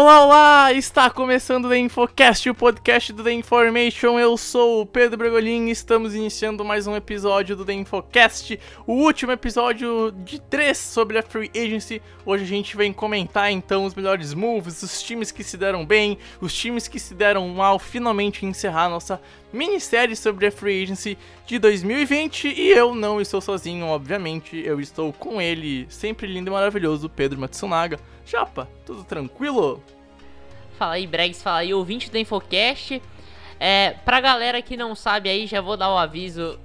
Olá, olá! Está começando o The Infocast, o podcast do The Information. Eu sou o Pedro Bregolin e estamos iniciando mais um episódio do The Infocast, o último episódio de três sobre a Free Agency. Hoje a gente vem comentar então os melhores moves, os times que se deram bem, os times que se deram mal, finalmente encerrar nossa minissérie sobre a Free Agency de 2020. E eu não estou sozinho, obviamente, eu estou com ele, sempre lindo e maravilhoso, Pedro Matsunaga. Japa, tudo tranquilo? Fala aí, Bregs, fala aí, ouvinte do Infocast. É, pra galera que não sabe aí, já vou dar o aviso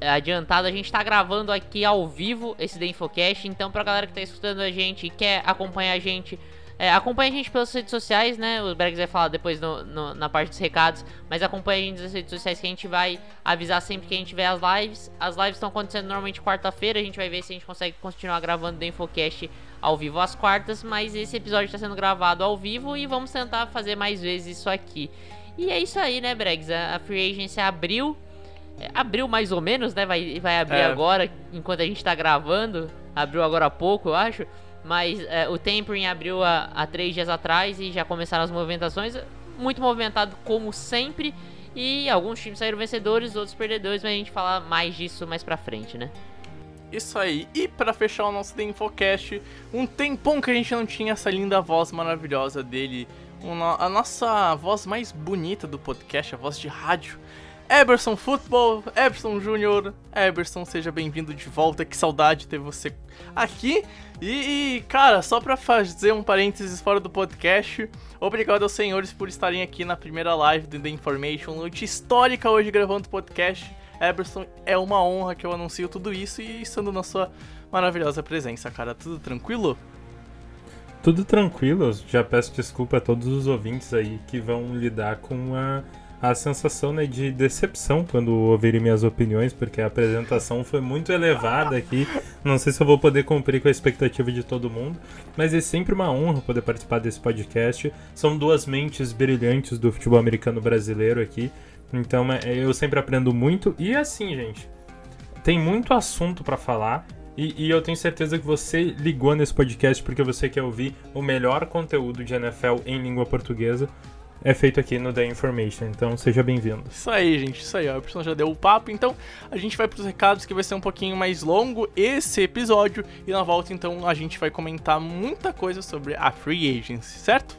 é, adiantado. A gente tá gravando aqui ao vivo esse The Infocast. Então, pra galera que tá escutando a gente e quer acompanhar a gente, é, acompanha a gente pelas redes sociais, né? O Bregs vai falar depois no, no, na parte dos recados. Mas acompanha a gente nas redes sociais que a gente vai avisar sempre que a gente vê as lives. As lives estão acontecendo normalmente quarta-feira. A gente vai ver se a gente consegue continuar gravando The Infocast ao vivo às quartas, mas esse episódio está sendo gravado ao vivo e vamos tentar fazer mais vezes isso aqui. E é isso aí, né, Bregs? A Free Agency abriu, é, abriu mais ou menos, né? Vai, vai abrir É. agora, enquanto a gente está gravando. Abriu agora há pouco, eu acho. Mas é, o Tempering abriu há, três dias atrás e já começaram as movimentações. Muito movimentado como sempre. E alguns times saíram vencedores, outros perdedores, mas a gente fala mais disso mais pra frente, né? Isso aí. E pra fechar o nosso The Infocast, um tempão que a gente não tinha essa linda voz maravilhosa dele, no- a nossa voz mais bonita do podcast, a voz de rádio. Eberson Football, Eberson Júnior, Eberson, seja bem-vindo de volta, que saudade ter você aqui. E, e, cara, só pra fazer um parênteses fora do podcast, obrigado aos senhores por estarem aqui na primeira live do The Information, noite histórica hoje gravando o podcast. Eberson, é uma honra que eu anuncio tudo isso e estando na sua maravilhosa presença, cara. Tudo tranquilo? Tudo tranquilo, já peço desculpa a todos os ouvintes aí que vão lidar com a, a sensação né, de decepção quando ouvirem minhas opiniões, porque a apresentação foi muito elevada aqui. Não sei se eu vou poder cumprir com a expectativa de todo mundo, mas é sempre uma honra poder participar desse podcast. São duas mentes brilhantes do futebol americano brasileiro aqui, então é, eu sempre aprendo muito. E assim, gente, tem muito assunto pra falar. E, e eu tenho certeza que você ligou nesse podcast porque você quer ouvir o melhor conteúdo de NFL em língua portuguesa. É feito aqui no The Information, então seja bem-vindo. Isso aí, gente, isso aí, ó. O Eberson já deu o papo, então a gente vai pros recados que vai ser um pouquinho mais longo esse episódio. E na volta, então, a gente vai comentar muita coisa sobre a Free Agency, certo?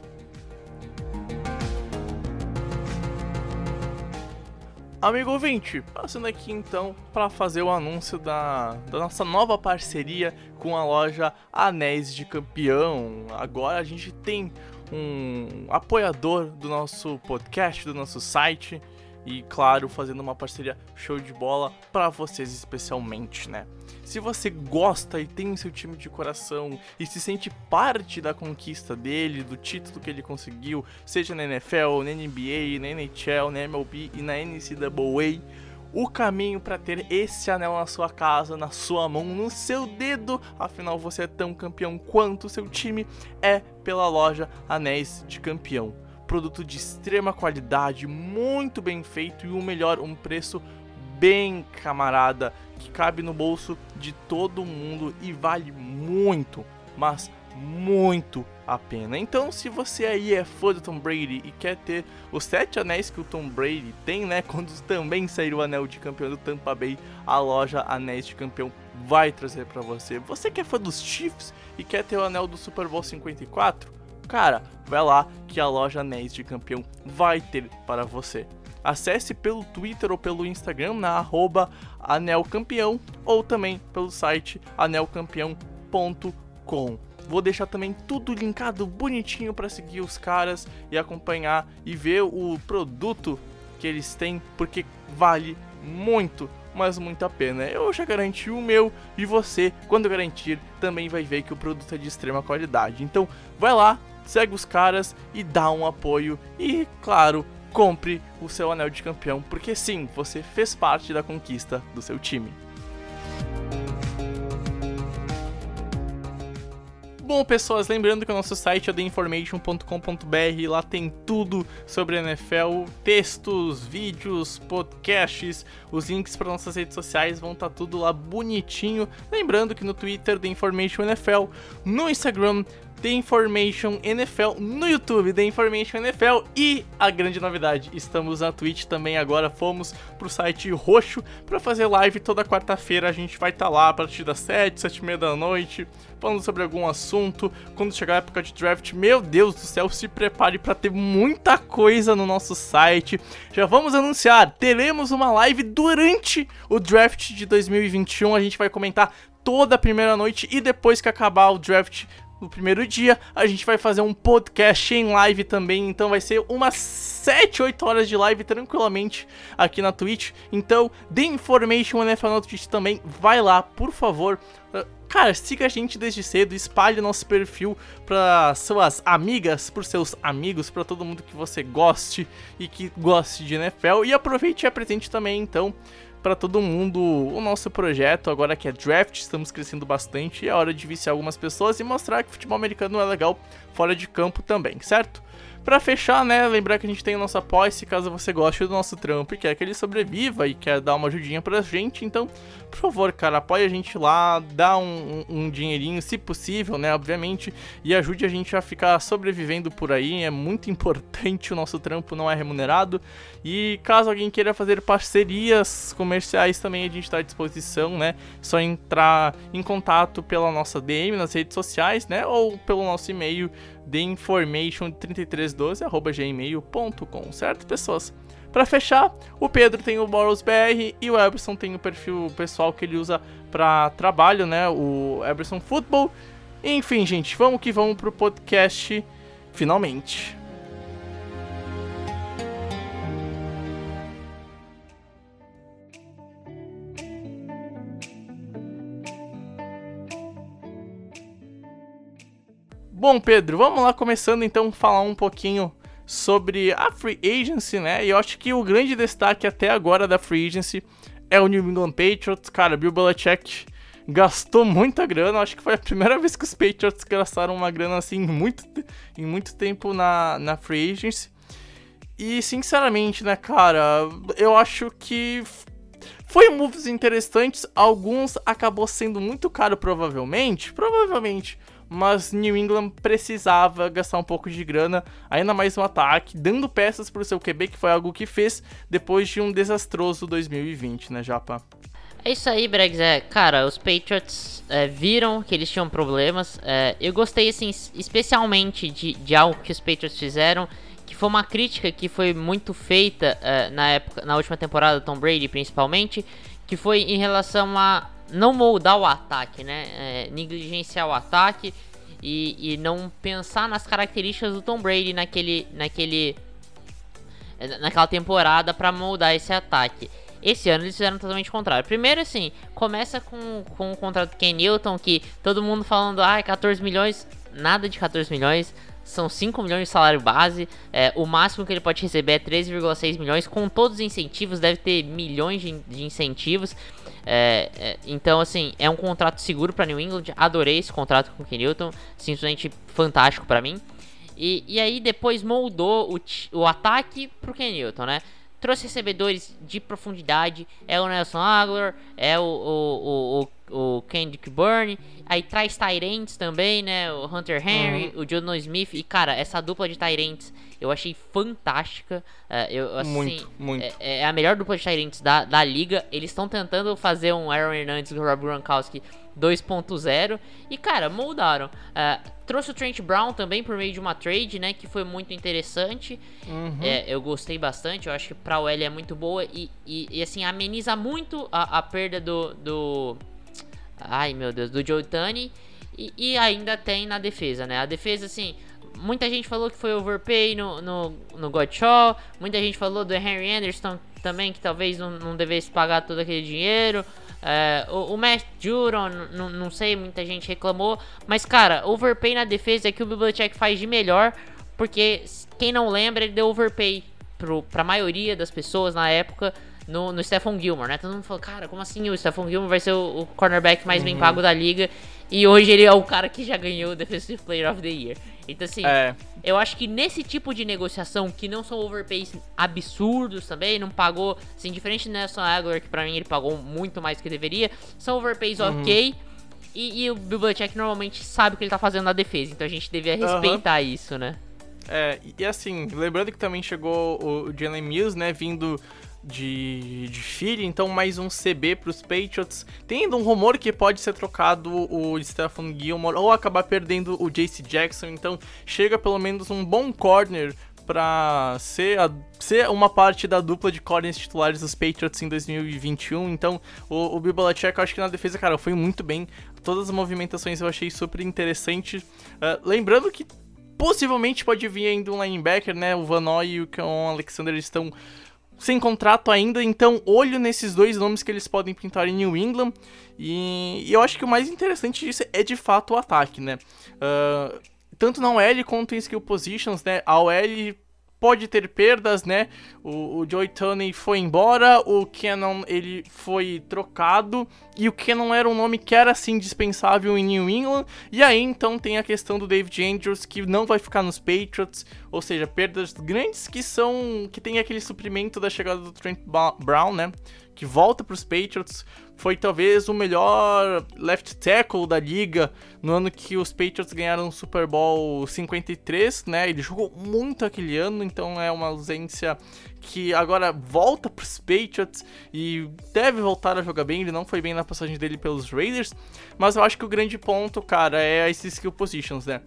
Amigo ouvinte, passando aqui então para fazer o anúncio da, da nossa nova parceria com a loja Anéis de Campeão. Agora a gente tem um apoiador do nosso podcast, do nosso site e, claro, fazendo uma parceria show de bola para vocês especialmente, né? Se você gosta e tem o seu time de coração e se sente parte da conquista dele, do título que ele conseguiu, seja na NFL, na NBA, na NHL, na MLB e na NCAA, o caminho para ter esse anel na sua casa, na sua mão, no seu dedo, afinal você é tão campeão quanto o seu time, é pela loja Anéis de Campeão. Produto de extrema qualidade, muito bem feito e o melhor, um preço bem camarada que cabe no bolso de todo mundo e vale muito, mas muito a pena. Então, se você aí é fã do Tom Brady e quer ter os sete anéis que o Tom Brady tem, né? Quando também sair o anel de campeão do Tampa Bay, a loja Anéis de Campeão vai trazer para você. Você que é fã dos Chiefs e quer ter o anel do Super Bowl 54? Cara, vai lá que a loja Anéis de Campeão vai ter para você. Acesse pelo Twitter ou pelo Instagram na arroba anelcampeão ou também pelo site anelcampeão.com. Vou deixar também tudo linkado bonitinho para seguir os caras e acompanhar e ver o produto que eles têm, porque vale muito, mas muito a pena. Eu já garanti o meu e você, quando garantir, também vai ver que o produto é de extrema qualidade. Então, vai lá, segue os caras e dá um apoio e, claro, compre o seu anel de campeão, porque sim, você fez parte da conquista do seu time. Bom, pessoas, lembrando que o nosso site é theinformation.com.br, lá tem tudo sobre a NFL, textos, vídeos, podcasts, os links para nossas redes sociais vão estar tá tudo lá bonitinho. Lembrando que no Twitter, The Information NFL, no Instagram, The Information NFL, no YouTube, The Information NFL e a grande novidade, estamos na Twitch também agora, fomos pro site roxo para fazer live toda quarta-feira, a gente vai estar tá lá a partir das 7, 7 e meia da noite, falando sobre algum assunto, quando chegar a época de draft, meu Deus do céu, se prepare para ter muita coisa no nosso site, já vamos anunciar, teremos uma live durante o draft de 2021, a gente vai comentar toda a primeira noite e depois que acabar o draft no primeiro dia. A gente vai fazer um podcast em live também, então vai ser umas 7, 8 horas de live tranquilamente aqui na Twitch. Então, The Information NFL na Twitch também, vai lá, por favor. Uh, cara, siga a gente desde cedo, espalhe nosso perfil para suas amigas, para seus amigos, para todo mundo que você goste e que goste de NFL. E aproveite e apresente também, então, para todo mundo o nosso projeto, agora que é draft, estamos crescendo bastante, é hora de viciar algumas pessoas e mostrar que futebol americano é legal fora de campo também, certo? Para fechar, né, lembrar que a gente tem nosso apoio, se caso você goste do nosso trampo e quer que ele sobreviva e quer dar uma ajudinha pra gente, então, por favor, cara, apoie a gente lá, dá um, um, um dinheirinho, se possível, né, obviamente, e ajude a gente a ficar sobrevivendo por aí, é muito importante, o nosso trampo não é remunerado, e caso alguém queira fazer parcerias comerciais também, a gente está à disposição, né, só entrar em contato pela nossa DM nas redes sociais, né, ou pelo nosso e-mail, theinformation3312@gmail.com, certo, pessoas? Para fechar, o Pedro tem o Boros BR e o Eberson tem o perfil pessoal que ele usa para trabalho, né? O Eberson Football. Enfim, gente, vamos que vamos pro podcast finalmente. Bom, Pedro, vamos lá começando então falar um pouquinho sobre a Free Agency, né? E eu acho que o grande destaque até agora da Free Agency é o New England Patriots. Cara, Bill Belichick gastou muita grana. Acho que foi a primeira vez que os Patriots gastaram uma grana assim em muito, em muito tempo na, na Free Agency. E sinceramente, né, cara, eu acho que foi moves interessantes. Alguns acabou sendo muito caro, provavelmente. Provavelmente mas New England precisava gastar um pouco de grana, ainda mais no ataque, dando peças para o seu QB, que foi algo que fez depois de um desastroso 2020, né, Japa? É isso aí, Bregs. É, cara, os Patriots é, viram que eles tinham problemas. É, eu gostei, assim, especialmente de, de algo que os Patriots fizeram, que foi uma crítica que foi muito feita é, na época, na última temporada do Tom Brady, principalmente, que foi em relação a não moldar o ataque, né? É, negligenciar o ataque e, e não pensar nas características do Tom Brady naquele, naquele, naquela temporada para moldar esse ataque. Esse ano eles fizeram totalmente o contrário. Primeiro, assim, começa com, com o contrato do Ken Newton, que todo mundo falando, ah, 14 milhões, nada de 14 milhões, são 5 milhões de salário base. É, o máximo que ele pode receber é 13,6 milhões. Com todos os incentivos, deve ter milhões de, de incentivos. É, é, então, assim, é um contrato seguro para New England. Adorei esse contrato com o Ken Newton, simplesmente fantástico para mim. E, e aí depois moldou o, o ataque pro Ken Newton, né? Trouxe recebedores de profundidade. É o Nelson Aguilar, é o, o, o, o Kendrick Byrne. Aí traz Tyrants também, né? O Hunter Henry, uhum. o John Smith. E, cara, essa dupla de Tyrants eu achei fantástica. Uh, eu, assim, muito, muito. É, é, a melhor dupla de Tyrants da, da liga. Eles estão tentando fazer um Aaron Hernandez e o Rob Gronkowski 2.0 e cara, moldaram. Uh, trouxe o Trent Brown também por meio de uma trade, né, que foi muito interessante. Uhum. É, eu gostei bastante, eu acho que pra OL é muito boa e, e, e assim, ameniza muito a, a perda do, do... Ai meu Deus, do Joe Tunney E, e ainda tem na defesa, né? A defesa, assim, muita gente falou que foi overpay no, no, no Godshaw, muita gente falou do Henry Anderson também, que talvez não, não devesse pagar todo aquele dinheiro. É, o, o Matt Juron, não sei, muita gente reclamou. Mas, cara, overpay na defesa é que o Bibliotech faz de melhor. Porque, quem não lembra, ele deu overpay pro, pra maioria das pessoas na época no, no Stephon Gilmore, né? Todo mundo falou, cara, como assim o Stephon Gilmore vai ser o, o cornerback mais uhum. bem pago da liga? E hoje ele é o cara que já ganhou o Defensive Player of the Year. Então, assim, é. eu acho que nesse tipo de negociação, que não são overpays absurdos também, não pagou, assim, diferente do Nelson Aguilar, que pra mim ele pagou muito mais do que deveria, são overpays uhum. ok. E, e, o Belichick normalmente sabe o que ele tá fazendo na defesa, então a gente devia respeitar uhum. isso, né? É, e assim, lembrando que também chegou o Jalen Mills, né, vindo de, de Philly, então mais um CB para os Patriots. Tendo um rumor que pode ser trocado o Stephen Gilmore ou acabar perdendo o JC Jackson, então chega pelo menos um bom corner para ser, ser uma parte da dupla de corners titulares dos Patriots em 2021. Então, o, o Belichick, eu acho que na defesa, cara, foi muito bem. Todas as movimentações eu achei super interessante. Uh, lembrando que possivelmente pode vir ainda um linebacker, né? O Van Noy e o Alexander estão sem contrato ainda, então olho nesses dois nomes que eles podem pintar em New England. E, e eu acho que o mais interessante disso é de fato o ataque, né? Uh, tanto na OL quanto em skill positions, né? A OL pode ter perdas, né? O, o Joey Tunney foi embora, o Cannon ele foi trocado e o Cannon era um nome que era assim dispensável em New England. E aí então tem a questão do David Andrews que não vai ficar nos Patriots, ou seja, perdas grandes que são que tem aquele suprimento da chegada do Trent Brown, né? Que volta para os Patriots foi talvez o melhor left tackle da liga no ano que os Patriots ganharam o Super Bowl 53, né? Ele jogou muito aquele ano, então é uma ausência que agora volta para os Patriots e deve voltar a jogar bem. Ele não foi bem na passagem dele pelos Raiders, mas eu acho que o grande ponto, cara, é esses skill positions, né?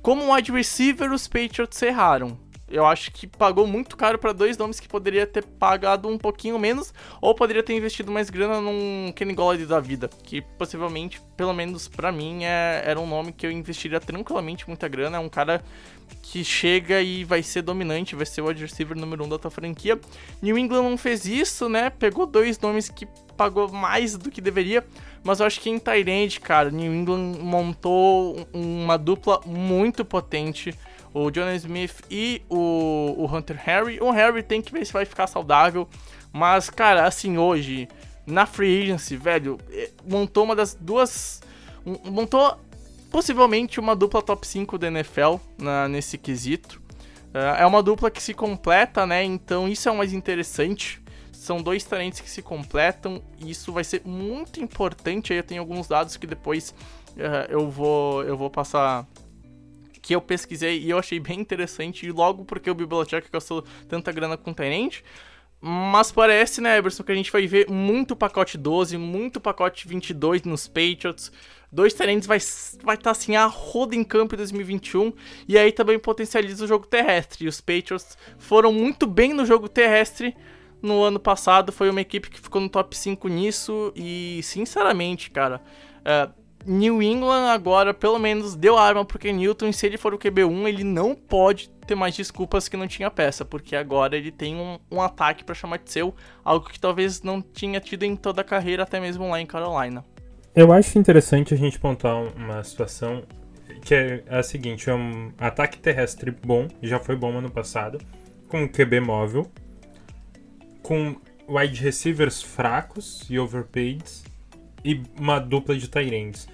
Como wide receiver, os Patriots erraram eu acho que pagou muito caro para dois nomes que poderia ter pagado um pouquinho menos, ou poderia ter investido mais grana num Kenny Golladay da vida, que possivelmente, pelo menos para mim, é, era um nome que eu investiria tranquilamente muita grana. É um cara que chega e vai ser dominante, vai ser o wide receiver número um da tua franquia. New England não fez isso, né? Pegou dois nomes que pagou mais do que deveria, mas eu acho que em Tyrande, cara, New England montou uma dupla muito potente o John Smith e o, o Hunter Harry. O Harry tem que ver se vai ficar saudável. Mas, cara, assim, hoje, na Free Agency, velho, é, montou uma das duas. Montou possivelmente uma dupla top 5 da NFL na, nesse quesito. Uh, é uma dupla que se completa, né? Então isso é o mais interessante. São dois talentos que se completam e isso vai ser muito importante. Aí eu tenho alguns dados que depois uh, eu, vou, eu vou passar que eu pesquisei e eu achei bem interessante, e logo porque o Biblioteca gastou tanta grana com o Tenente. Mas parece, né, Eberson, que a gente vai ver muito pacote 12, muito pacote 22 nos Patriots. Dois Tenentes vai estar vai tá, assim a roda em campo em 2021. E aí também potencializa o jogo terrestre. E os Patriots foram muito bem no jogo terrestre no ano passado. Foi uma equipe que ficou no top 5 nisso. E sinceramente, cara. Uh, New England agora, pelo menos, deu arma porque Newton, se ele for o QB1, ele não pode ter mais desculpas que não tinha peça, porque agora ele tem um, um ataque para chamar de seu, algo que talvez não tinha tido em toda a carreira, até mesmo lá em Carolina. Eu acho interessante a gente pontuar uma situação que é a seguinte: é um ataque terrestre bom, já foi bom ano passado, com QB móvel, com wide receivers fracos e overpaid e uma dupla de ends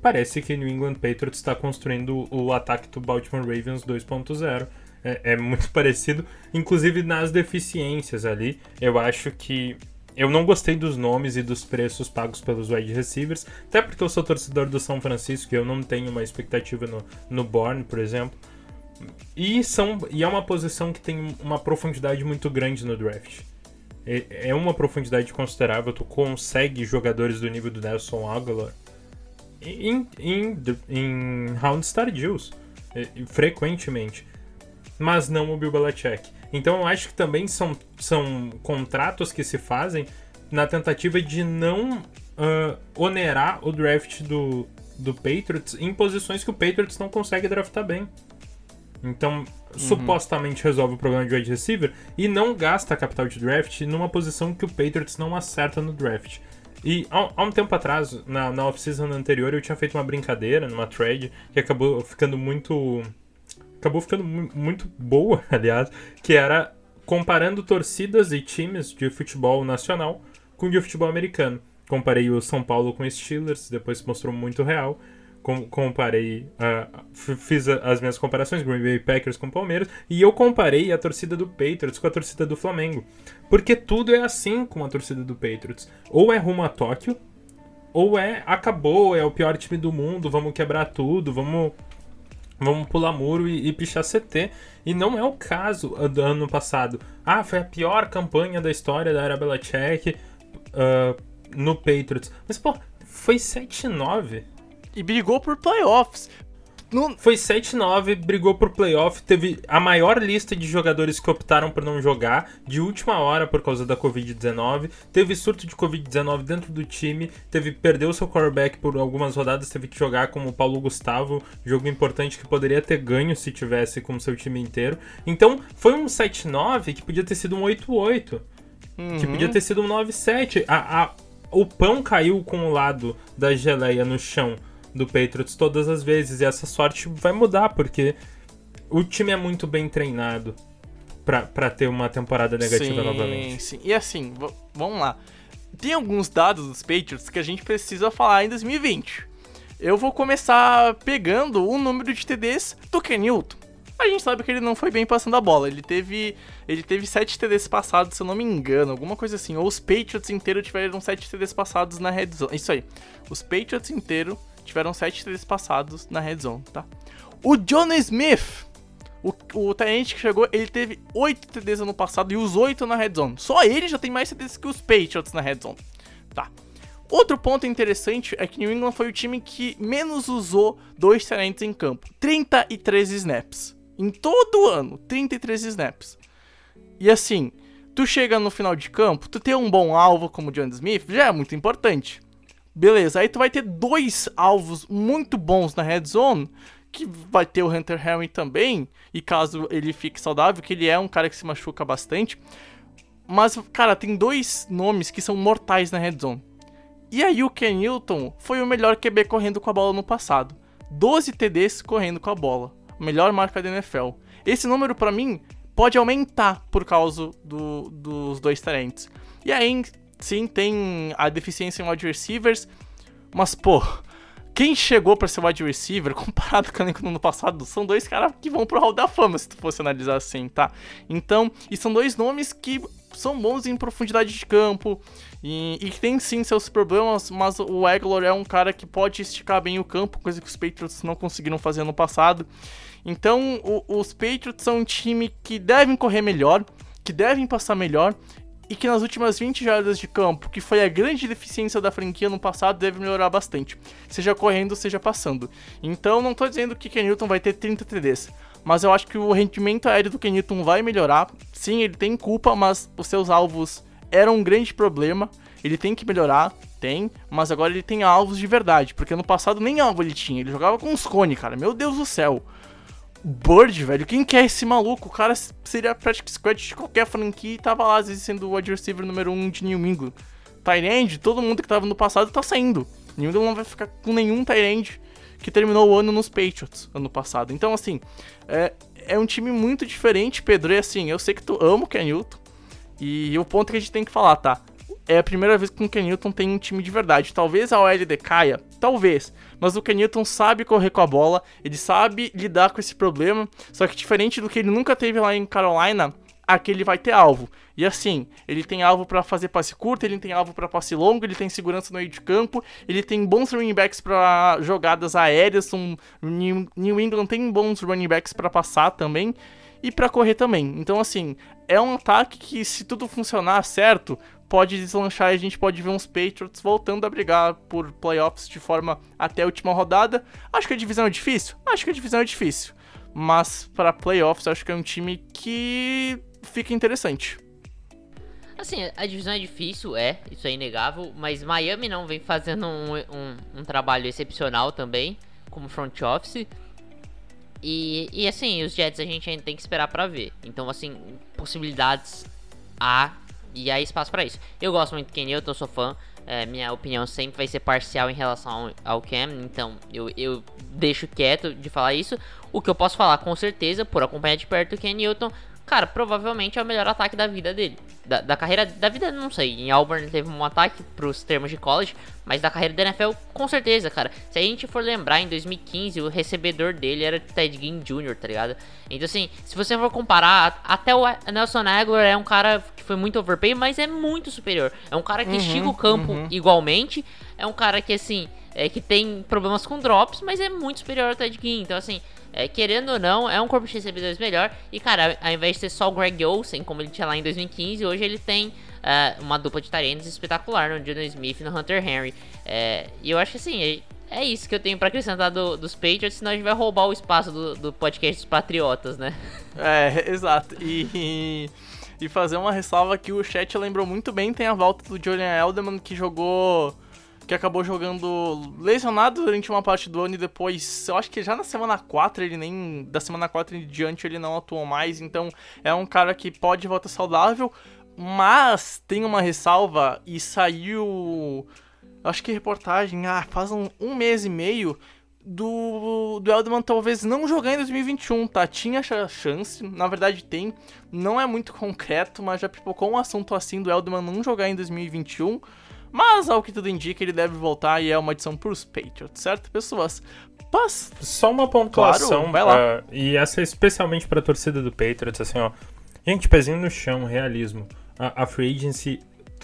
parece que New England Patriots está construindo o ataque do Baltimore Ravens 2.0. É, é, muito parecido, inclusive nas deficiências ali. Eu acho que eu não gostei dos nomes e dos preços pagos pelos wide receivers, até porque eu sou torcedor do São Francisco e eu não tenho uma expectativa no, no Bourne, por exemplo. E, são, e é uma posição que tem uma profundidade muito grande no draft. É, é uma profundidade considerável, tu consegue jogadores do nível do Nelson Aguilar em, em, em rounds tardios, frequentemente. Mas não o Bill Belichick. Então eu acho que também são, são contratos que se fazem na tentativa de não uh, onerar o draft do, do Patriots em posições que o Patriots não consegue draftar bem. Então, supostamente resolve o problema de wide receiver e não gasta capital de draft numa posição que o Patriots não acerta no draft. E há, há um tempo atrás, na, na off-season anterior, eu tinha feito uma brincadeira numa trade que acabou ficando muito. Acabou ficando mu- muito boa, aliás, que era comparando torcidas e times de futebol nacional com de futebol americano. Comparei o São Paulo com o Steelers, depois mostrou muito real. Com- comparei, f- fiz as minhas comparações, Green Bay Packers com Palmeiras, e eu comparei a torcida do Patriots com a torcida do Flamengo. Porque tudo é assim com a torcida do Patriots. Ou é rumo a Tóquio, ou é acabou, é o pior time do mundo, vamos quebrar tudo, vamos vamos pular muro e, e pichar CT. E não é o caso do ano passado. Ah, foi a pior campanha da história da era Belichick ah, no Patriots. Mas, pô, foi 7-9. E brigou por playoffs. Não, Foi 7-9, brigou por playoff, teve a maior lista de jogadores que optaram por não jogar de última hora por causa da Covid-19, teve surto de Covid-19 dentro do time, teve perdeu seu quarterback por algumas rodadas, teve que jogar como o Paulo Gustavo, jogo importante que poderia ter ganho se tivesse com seu time inteiro. Então, foi um 7-9 que podia ter sido um 8-8, que podia ter sido um 9-7. A, a- o pão caiu com o lado da geleia no chão do Patriots todas as vezes. E essa sorte vai mudar, porque o time é muito bem treinado pra ter uma temporada negativa sim, novamente. Sim. E assim, vamos lá. Tem alguns dados dos Patriots que a gente precisa falar em 2020. Eu vou começar pegando o número de TDs do Ken Newton. A gente sabe que ele não foi bem passando a bola. Ele teve, ele teve 7 TDs passados, se eu não me engano, alguma coisa assim. Ou os Patriots inteiros tiveram 7 TDs passados na red zone. Isso aí. Os Patriots inteiros tiveram 7 TDs passados na red zone, tá? O John Smith, o, o Tyrant que chegou, ele teve 8 TDs ano passado e os 8 na red zone. Só ele já tem mais TDs que os Patriots na red zone. Tá. Outro ponto interessante é que New England foi o time que menos usou dois Tyrants em campo. 33 snaps. Em todo o ano, 33 snaps. E assim, tu chega no final de campo, tu ter um bom alvo como o John Smith já é muito importante. Beleza, aí tu vai ter dois alvos muito bons na red zone, que vai ter o Hunter Henry também, e caso ele fique saudável, que ele é um cara que se machuca bastante. Mas, cara, tem dois nomes que são mortais na red zone. E aí o Ken Newton foi o melhor QB correndo com a bola no passado. 12 TDs correndo com a bola. Melhor marca da NFL. Esse número, pra mim, pode aumentar por causa do- dos dois talentos. E aí, sim, tem a deficiência em wide receivers. Mas, pô, quem chegou pra ser wide receiver, comparado com o ano passado, são dois caras que vão pro Hall da Fama, se tu fosse analisar assim, tá? Então, e são dois nomes que são bons em profundidade de campo e, e tem sim seus problemas, mas o Aguilar é um cara que pode esticar bem o campo, coisa que os Patriots não conseguiram fazer no passado. Então, o- os Patriots são um time que devem correr melhor, que devem passar melhor e que nas últimas 20 jardas de campo, que foi a grande deficiência da franquia no passado, deve melhorar bastante. Seja correndo, seja passando. Então, não tô dizendo que Ken Newton vai ter 30 TDs, mas eu acho que o rendimento aéreo do Ken Newton vai melhorar. Sim, ele tem culpa, mas os seus alvos eram um grande problema. Ele tem que melhorar, tem, mas agora ele tem alvos de verdade, porque no passado nem alvo ele tinha, ele jogava com os cone, cara. Meu Deus do céu. Bird, velho, quem que é esse maluco? O cara seria practice squad de qualquer franquia e tava lá, às vezes, sendo o wide receiver número 1 um de New England. Tyrande, todo mundo que tava no passado tá saindo. New England não vai ficar com nenhum Tyrande que terminou o ano nos Patriots, ano passado. Então, assim, é, é um time muito diferente, Pedro, e assim, eu sei que tu ama o Ken Newton, e o ponto que a gente tem que falar, tá? É a primeira vez que o Ken Newton tem um time de verdade. Talvez a OL decaia, talvez. Mas o Ken Newton sabe correr com a bola, ele sabe lidar com esse problema. Só que diferente do que ele nunca teve lá em Carolina, aqui ele vai ter alvo. E assim, ele tem alvo pra fazer passe curto, ele tem alvo pra passe longo, ele tem segurança no meio de campo, ele tem bons running backs pra jogadas aéreas, um, New, England tem bons running backs pra passar também e pra correr também. Então assim, é um ataque que se tudo funcionar certo, pode deslanchar e a gente pode ver uns Patriots voltando a brigar por playoffs de forma até a última rodada. Acho que a divisão é difícil? Acho que a divisão é difícil. Mas para playoffs, acho que é um time que fica interessante. Assim, a divisão é difícil, é, isso é inegável, mas Miami não vem fazendo um, um, um trabalho excepcional também, como front office. E, e assim, os Jets a gente ainda tem que esperar para ver. Então, assim, possibilidades há e há espaço para isso. Eu gosto muito do Ken Newton, sou fã. É, minha opinião sempre vai ser parcial em relação ao, Cam, então eu, eu deixo quieto de falar isso. O que eu posso falar com certeza, por acompanhar de perto o Ken Newton, cara, provavelmente é o melhor ataque da vida dele. Da, da carreira, da vida, não sei. Em Auburn teve um ataque pros termos de college, mas da carreira da NFL, com certeza, cara. Se a gente for lembrar, em 2015, o recebedor dele era Ted Ginn Jr., tá ligado? Então, assim, se você for comparar, até o Nelson Aguilar é um cara que foi muito overpay, mas é muito superior. É um cara que uhum, estica o campo uhum. igualmente. É um cara que, assim, é, que tem problemas com drops, mas é muito superior ao Ted Ginn. Então, assim, é, querendo ou não, é um corpo de recebedores melhor. E, cara, ao invés de ser só o Greg Olsen, como ele tinha lá em 2015, hoje ele tem uh, uma dupla de talentos espetacular no Jordan Smith e no Hunter Henry. É, e eu acho que, assim, é, é isso que eu tenho para acrescentar do, dos Patriots, senão a gente vai roubar o espaço do, do podcast dos Patriotas, né? É, exato. E, e fazer uma ressalva que o chat lembrou muito bem, tem a volta do Julian Elderman, que jogou que acabou jogando lesionado durante uma parte do ano e depois, eu acho que já na semana 4 ele nem da semana 4 em diante ele não atuou mais, então é um cara que pode voltar saudável, mas tem uma ressalva e saiu acho que reportagem, ah, faz um, um mês e meio do, do Eldman talvez não jogar em 2021, tá? Tinha chance, na verdade tem, não é muito concreto, mas já pipocou um assunto assim do Eldman não jogar em 2021. Mas, ao que tudo indica, ele deve voltar e é uma adição pros Patriots, certo, pessoas? Mas, Só uma pontuação, claro, vai lá. Uh, e essa é especialmente pra torcida do Patriots, assim, ó. Gente, pezinho no chão, realismo. A, a Free Agency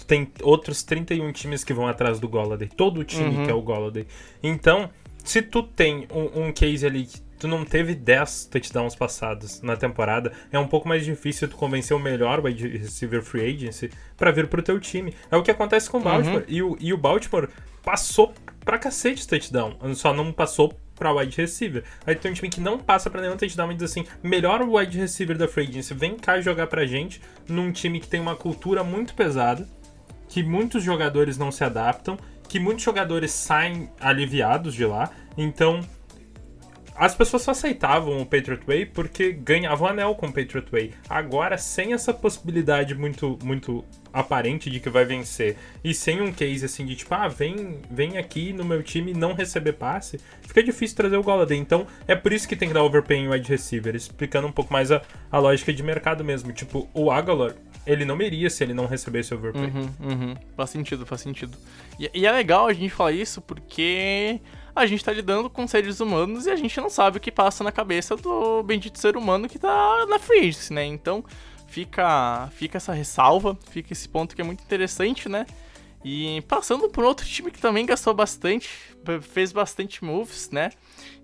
tem outros 31 times que vão atrás do Golladay. Todo o time uhum. quer o Golladay. Então, se tu tem um, um case ali que tu não teve 10 touchdowns passados na temporada, é um pouco mais difícil tu convencer o melhor wide receiver free agency para vir pro teu time. É o que acontece com o Baltimore. Uhum. E, o, e o Baltimore passou pra cacete touchdown, só não passou pra wide receiver. Aí tem um time que não passa pra nenhum touchdown e diz assim, melhor wide receiver da free agency, vem cá jogar pra gente, num time que tem uma cultura muito pesada, que muitos jogadores não se adaptam, que muitos jogadores saem aliviados de lá, então as pessoas só aceitavam o Patriot Way porque ganhavam anel com o Patriot Way. Agora, sem essa possibilidade muito, muito aparente de que vai vencer e sem um case assim de tipo, ah, vem, vem aqui no meu time não receber passe, fica difícil trazer o Golladay. Então, é por isso que tem que dar overpay em wide receiver, explicando um pouco mais a, a lógica de mercado mesmo. Tipo, o Aguilar, ele não iria se ele não recebesse overpay. Uhum, uhum. Faz sentido, faz sentido. E, e é legal a gente falar isso porque a gente tá lidando com seres humanos e a gente não sabe o que passa na cabeça do bendito ser humano que tá na Freeze, né? Então fica, fica essa ressalva, fica esse ponto que é muito interessante, né? E passando por outro time que também gastou bastante, fez bastante moves, né?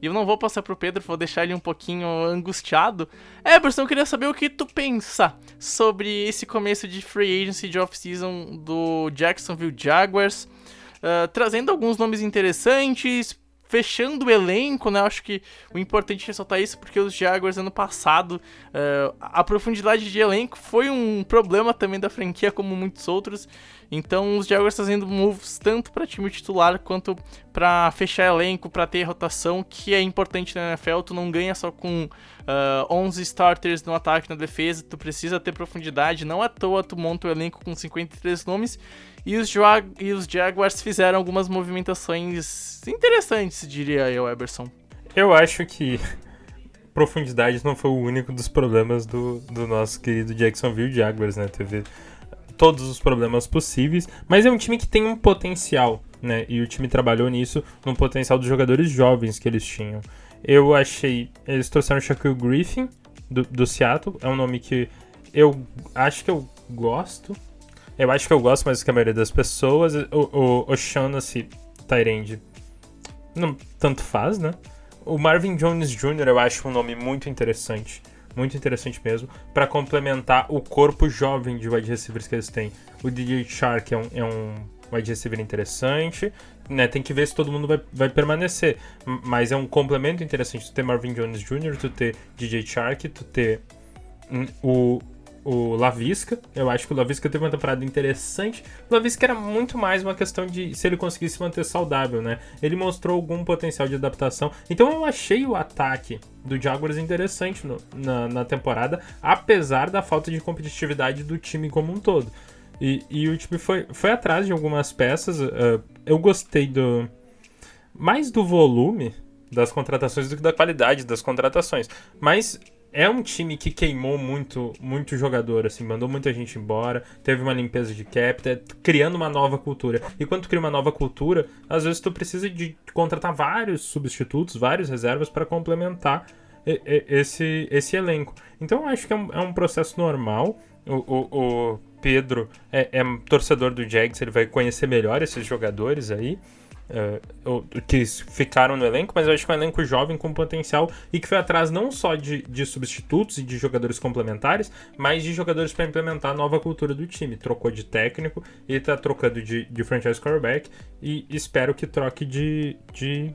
E eu não vou passar pro Pedro, vou deixar ele um pouquinho angustiado. Eberson, eu queria saber o que tu pensa sobre esse começo de free agency de off-season do Jacksonville Jaguars. Uh, trazendo alguns nomes interessantes, fechando o elenco, né? Acho que o importante é ressaltar isso porque os Jaguars ano passado, uh, a profundidade de elenco foi um problema também da franquia, como muitos outros. Então os Jaguars fazendo moves tanto para time titular quanto para fechar elenco, para ter rotação, que é importante na NFL. Tu não ganha só com uh, ah, 11 starters no ataque na defesa, tu precisa ter profundidade. Não à toa tu monta o elenco com 53 nomes e os, e os Jaguars fizeram algumas movimentações interessantes, diria eu, Eberson. Eu acho que profundidade não foi o único dos problemas do, do nosso querido Jacksonville Jaguars, né? Teve todos os problemas possíveis, mas é um time que tem um potencial, né? E o time trabalhou nisso, no potencial dos jogadores jovens que eles tinham. Eu achei. Eles trouxeram o Shaquille Griffin, do, do Seattle, é um nome que eu acho que eu gosto, eu acho que eu gosto mais do que a maioria das pessoas. O, o O'Shaughnessy Tyrande não tanto faz, né? O Marvin Jones Jr. eu acho um nome muito interessante. Muito interessante mesmo. para complementar o corpo jovem de wide receivers que eles têm. O DJ Shark é um, é um wide receiver interessante. Né, tem que ver se todo mundo vai, vai permanecer. Mas é um complemento interessante tu ter Marvin Jones Jr., tu ter DJ Shark, tu ter o o Lavisca. Eu acho que o Lavisca teve uma temporada interessante. O Lavisca era muito mais uma questão de se ele conseguisse manter saudável, né? Ele mostrou algum potencial de adaptação. Então eu achei o ataque do Jaguars interessante no, na, na temporada, apesar da falta de competitividade do time como um todo. E, e o time foi, foi atrás de algumas peças. Uh, eu gostei do. Mais do volume das contratações do que da qualidade das contratações. Mas é um time que queimou muito, muito jogador, assim, mandou muita gente embora, teve uma limpeza de cap, tá criando uma nova cultura. E quando tu cria uma nova cultura, às vezes tu precisa de contratar vários substitutos, vários reservas para complementar esse, esse elenco. Então eu acho que é um, é um processo normal. O, o, o Pedro é, é torcedor do Jags, ele vai conhecer melhor esses jogadores aí uh, que ficaram no elenco, mas eu acho que é um elenco jovem com potencial e que foi atrás não só de, de substitutos e de jogadores complementares, mas de jogadores para implementar a nova cultura do time. Trocou de técnico e está trocando de, de franchise quarterback e espero que troque de, de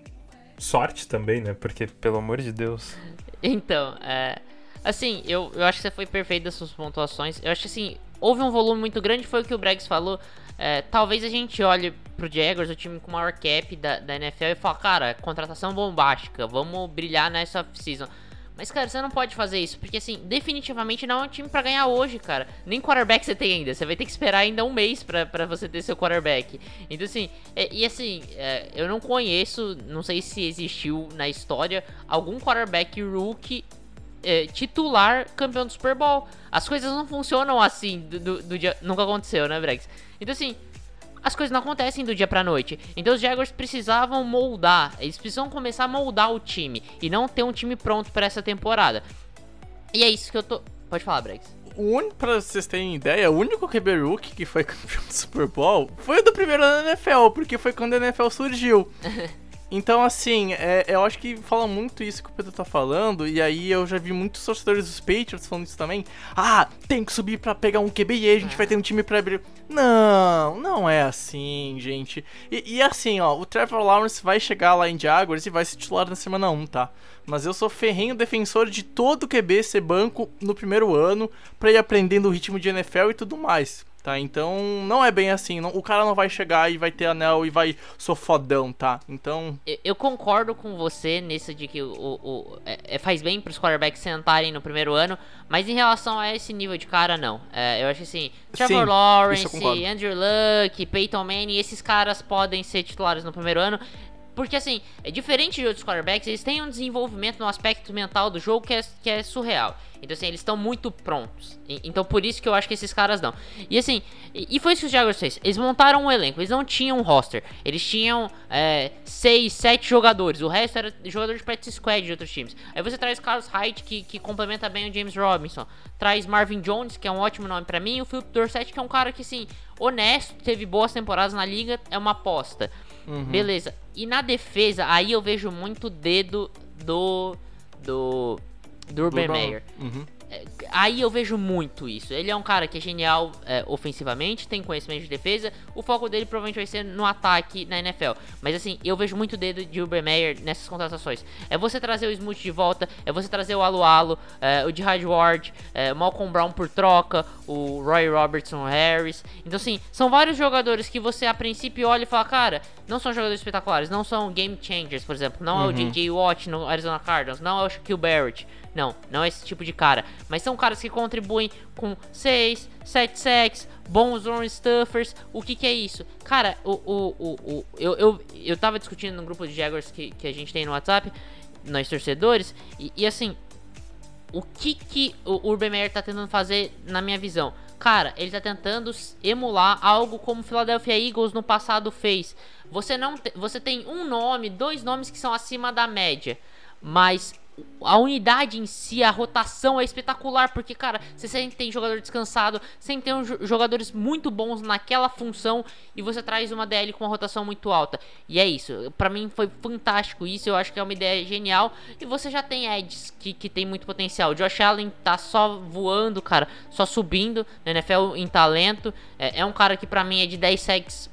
sorte também, né? Porque, pelo amor de Deus. Então, é. Assim, eu, eu acho que você foi perfeito das suas pontuações. Eu acho que assim, houve um volume muito grande, foi o que o Bregs falou. É, talvez a gente olhe pro Jaguars, o time com maior cap da, da NFL, e fale, cara, contratação bombástica, vamos brilhar nessa season. Mas, cara, você não pode fazer isso, porque, assim, definitivamente não é um time para ganhar hoje, cara. Nem quarterback você tem ainda. Você vai ter que esperar ainda um mês para você ter seu quarterback. Então, assim, é, e assim, é, eu não conheço, não sei se existiu na história algum quarterback rookie é, titular campeão do Super Bowl. As coisas não funcionam assim do, do, do dia. Nunca aconteceu, né, Brex? Então, assim, as coisas não acontecem do dia pra noite. Então os Jaguars precisavam moldar, eles precisam começar a moldar o time e não ter um time pronto para essa temporada. E é isso que eu tô. Pode falar, Brex. O único, pra vocês terem ideia, o único QB Rookie que foi campeão do Super Bowl foi o do primeiro ano da NFL, porque foi quando a NFL surgiu. Então, assim, é, eu acho que fala muito isso que o Pedro tá falando, e aí eu já vi muitos torcedores dos Patriots falando isso também. Ah, tem que subir para pegar um QB e aí a gente vai ter um time pra abrir. Não, não é assim, gente. E, e, assim, ó, o Trevor Lawrence vai chegar lá em Jaguars e vai se titular na semana 1, tá? Mas eu sou ferrenho defensor de todo QB ser banco no primeiro ano pra ir aprendendo o ritmo de NFL e tudo mais. Tá, então não é bem assim. Não, o cara não vai chegar e vai ter anel e vai sou fodão, tá? Então. Eu, eu concordo com você nisso de que o, o é, é, faz bem pros quarterbacks sentarem no primeiro ano, mas em relação a esse nível de cara, não. É, eu acho assim, Trevor Sim, Lawrence, Andrew Luck, Peyton Manning, esses caras podem ser titulares no primeiro ano. Porque, assim, é diferente de outros quarterbacks, eles têm um desenvolvimento no aspecto mental do jogo que é, que é surreal. Então, assim, eles estão muito prontos. E, então, por isso que eu acho que esses caras não. E, assim, e, e foi isso que os Jaguars fez. Eles montaram um elenco, eles não tinham um roster. Eles tinham é, seis, sete jogadores. O resto era jogador de practice squad de outros times. Aí você traz Carlos Hyde, que, que complementa bem o James Robinson. Traz Marvin Jones, que é um ótimo nome para mim. E o Philip Dorsett, que é um cara que, assim, honesto, teve boas temporadas na liga, é uma aposta. Uhum. Beleza. E na defesa, aí eu vejo muito dedo do. do. do Urban Meyer. Uhum. Aí eu vejo muito isso. Ele é um cara que é genial é, ofensivamente, tem conhecimento de defesa. O foco dele provavelmente vai ser no ataque na NFL. Mas assim, eu vejo muito dedo de Meyer nessas contratações. É você trazer o Smooth de volta, é você trazer o Alu Alu, é, o Jihad Ward, é, Malcolm Brown por troca, o Roy Robertson Harris. Então assim, são vários jogadores que você a princípio olha e fala, cara, não são jogadores espetaculares, não são game changers, por exemplo. Não uhum. é o J.J. uhum. Watt no Arizona Cardinals, não é o Shaquille Barrett. Não, não é esse tipo de cara. Mas são caras que contribuem com 6, 7 sacks, bons run stuffers. O que que é isso? Cara, o, o, o, o, eu, eu, eu tava discutindo no grupo de Jaguars que, que a gente tem no WhatsApp, nós torcedores, e, e assim, o que que o Urban Meyer tá tentando fazer na minha visão? Cara, ele tá tentando emular algo como o Philadelphia Eagles no passado fez. Você não te, você tem um nome, dois nomes que são acima da média, mas a unidade em si, a rotação é espetacular, porque, cara, você sempre tem jogador descansado, sempre tem jogadores muito bons naquela função e você traz uma DL com uma rotação muito alta. E é isso, para mim foi fantástico isso, eu acho que é uma ideia genial. E você já tem Eds que, que tem muito potencial. O Josh Allen tá só voando, cara, só subindo na NFL em talento. É, é um cara que para mim é de 10 sacks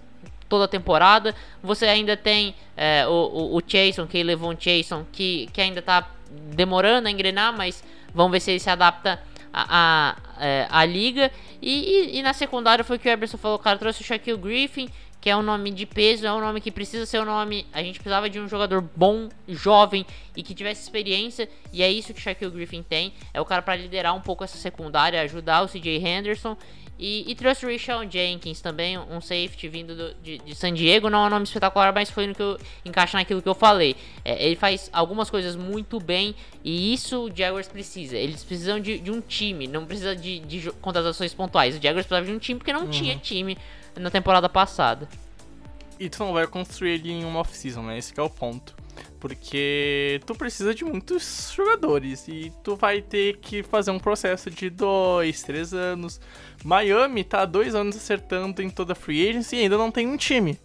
toda a temporada. Você ainda tem é, o, o, o Chason, que levou um Chason, que, que ainda tá demorando a engrenar, mas vamos ver se ele se adapta a, a, é, a liga. E, e, e, na secundária foi que o Eberson falou, cara, trouxe o Shaquille Griffin, que é um nome de peso, é um nome que precisa ser um nome. A gente precisava de um jogador bom, jovem e que tivesse experiência, e é isso que Shaquille Griffin tem. É o cara para liderar um pouco essa secundária, ajudar o CJ Henderson. E, e trouxe o Richard Jenkins também, um safety vindo do, de, de, San Diego. Não é um nome espetacular, mas foi no que eu encaixa naquilo que eu falei. É, ele faz algumas coisas muito bem e isso o Jaguars precisa. Eles precisam de, de um time, não precisa de, de, contratações pontuais. O Jaguars precisava de um time porque não uhum. tinha time na temporada passada. E tu não vai construir ele em uma off-season, né? Esse é o ponto. Porque tu precisa de muitos jogadores e tu vai ter que fazer um processo de dois, três anos. Miami tá dois anos acertando em toda a free agency e ainda não tem um time.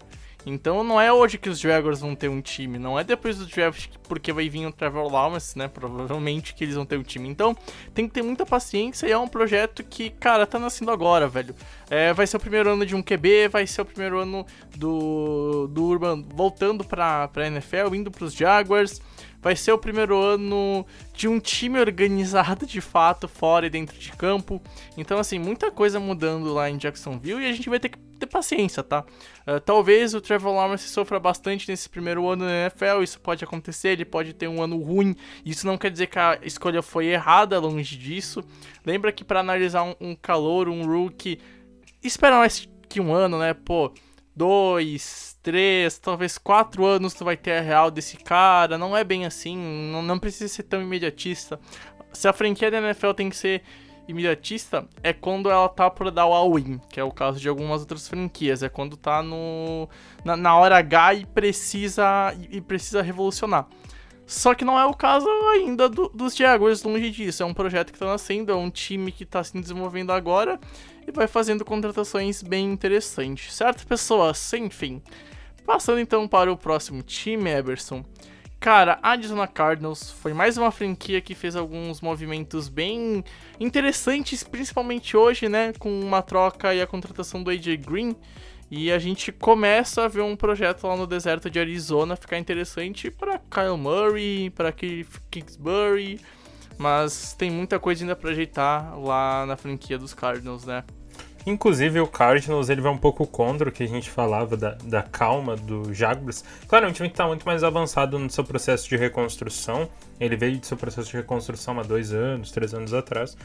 Então não é hoje que os Jaguars vão ter um time, não é depois do draft porque vai vir o Trevor Lawrence, né? Provavelmente que eles vão ter um time. Então tem que ter muita paciência e é um projeto que, cara, tá nascendo agora, velho. É, vai ser o primeiro ano de um QB, vai ser o primeiro ano do, do Urban voltando pra, pra NFL, indo pros Jaguars. Vai ser o primeiro ano de um time organizado de fato, fora e dentro de campo. Então, assim, muita coisa mudando lá em Jacksonville e a gente vai ter que ter paciência, tá? Uh, talvez o Trevor Lawrence sofra bastante nesse primeiro ano na NFL, isso pode acontecer, ele pode ter um ano ruim, isso não quer dizer que a escolha foi errada, longe disso. Lembra que para analisar um, um calor, um rookie, espera mais que um ano, né? Pô, dois, três, talvez quatro anos tu vai ter a real desse cara. Não é bem assim, não, não precisa ser tão imediatista. Se a franquia da NFL tem que ser imediatista, é quando ela tá por dar o all-in, que é o caso de algumas outras franquias. É quando tá no na, na hora H e precisa, e precisa revolucionar. Só que não é o caso ainda do, dos Jaguars, longe disso. É um projeto que está nascendo, é um time que está se desenvolvendo agora e vai fazendo contratações bem interessantes, certo, pessoas? Enfim. Passando então para o próximo time, Eberson. Cara, a Arizona Cardinals foi mais uma franquia que fez alguns movimentos bem interessantes, principalmente hoje, né? Com uma troca e a contratação do AJ Green. E a gente começa a ver um projeto lá no deserto de Arizona ficar interessante para Kyle Murray, para Kingsbury, mas tem muita coisa ainda para ajeitar lá na franquia dos Cardinals, né? Inclusive o Cardinals ele vai um pouco contra o que a gente falava da, da calma do Jaguars. Claro, é um time que está muito mais avançado no seu processo de reconstrução. Ele veio do seu processo de reconstrução há dois anos, três anos atrás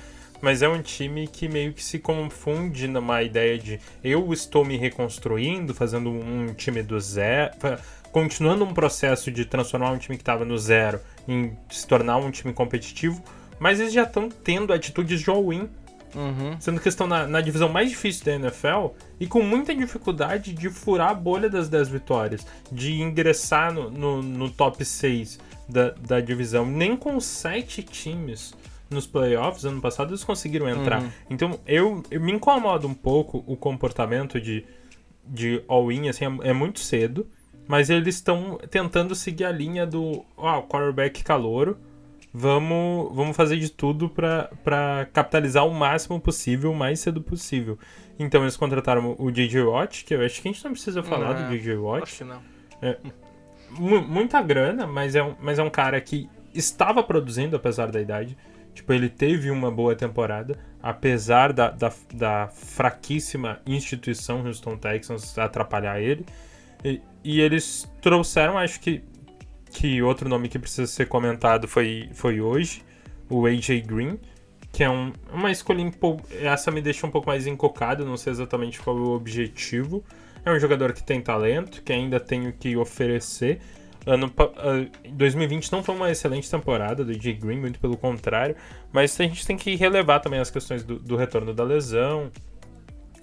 mas é um time que meio que se confunde numa ideia de eu estou me reconstruindo, fazendo um time do zero, continuando um processo de transformar um time que estava no zero em se tornar um time competitivo, mas eles já estão tendo atitudes de all-in. Uhum. Sendo que estão na, na, divisão mais difícil da NFL e com muita dificuldade de furar a bolha das 10 vitórias, de ingressar no, no, no top 6 da, da divisão. Nem com 7 times nos playoffs ano passado eles conseguiram entrar. Uhum. Então eu, eu, me incomoda um pouco o comportamento de, de all-in, assim, é, é, muito cedo, mas eles estão tentando seguir a linha do oh, quarterback calouro. Vamos, vamos fazer de tudo para capitalizar o máximo possível, o mais cedo possível. Então eles contrataram o DJ Watt, que eu acho que a gente não precisa falar do DJ Watt. Acho que não. É, muita grana, mas é, um, mas é um cara que estava produzindo apesar da idade. Tipo, ele teve uma boa temporada, apesar da, da, da fraquíssima instituição Houston Texans atrapalhar ele. E, e, eles trouxeram, acho que, que outro nome que precisa ser comentado foi, foi hoje, o AJ Green, que é um, uma escolha pouco. Essa me deixa um pouco mais encocado, não sei exatamente qual é o objetivo. É um jogador que tem talento, que ainda tem o que oferecer. Ano, uh, 2020 não foi uma excelente temporada do AJ Green, muito pelo contrário, mas a gente tem que relevar também as questões do, do retorno da lesão,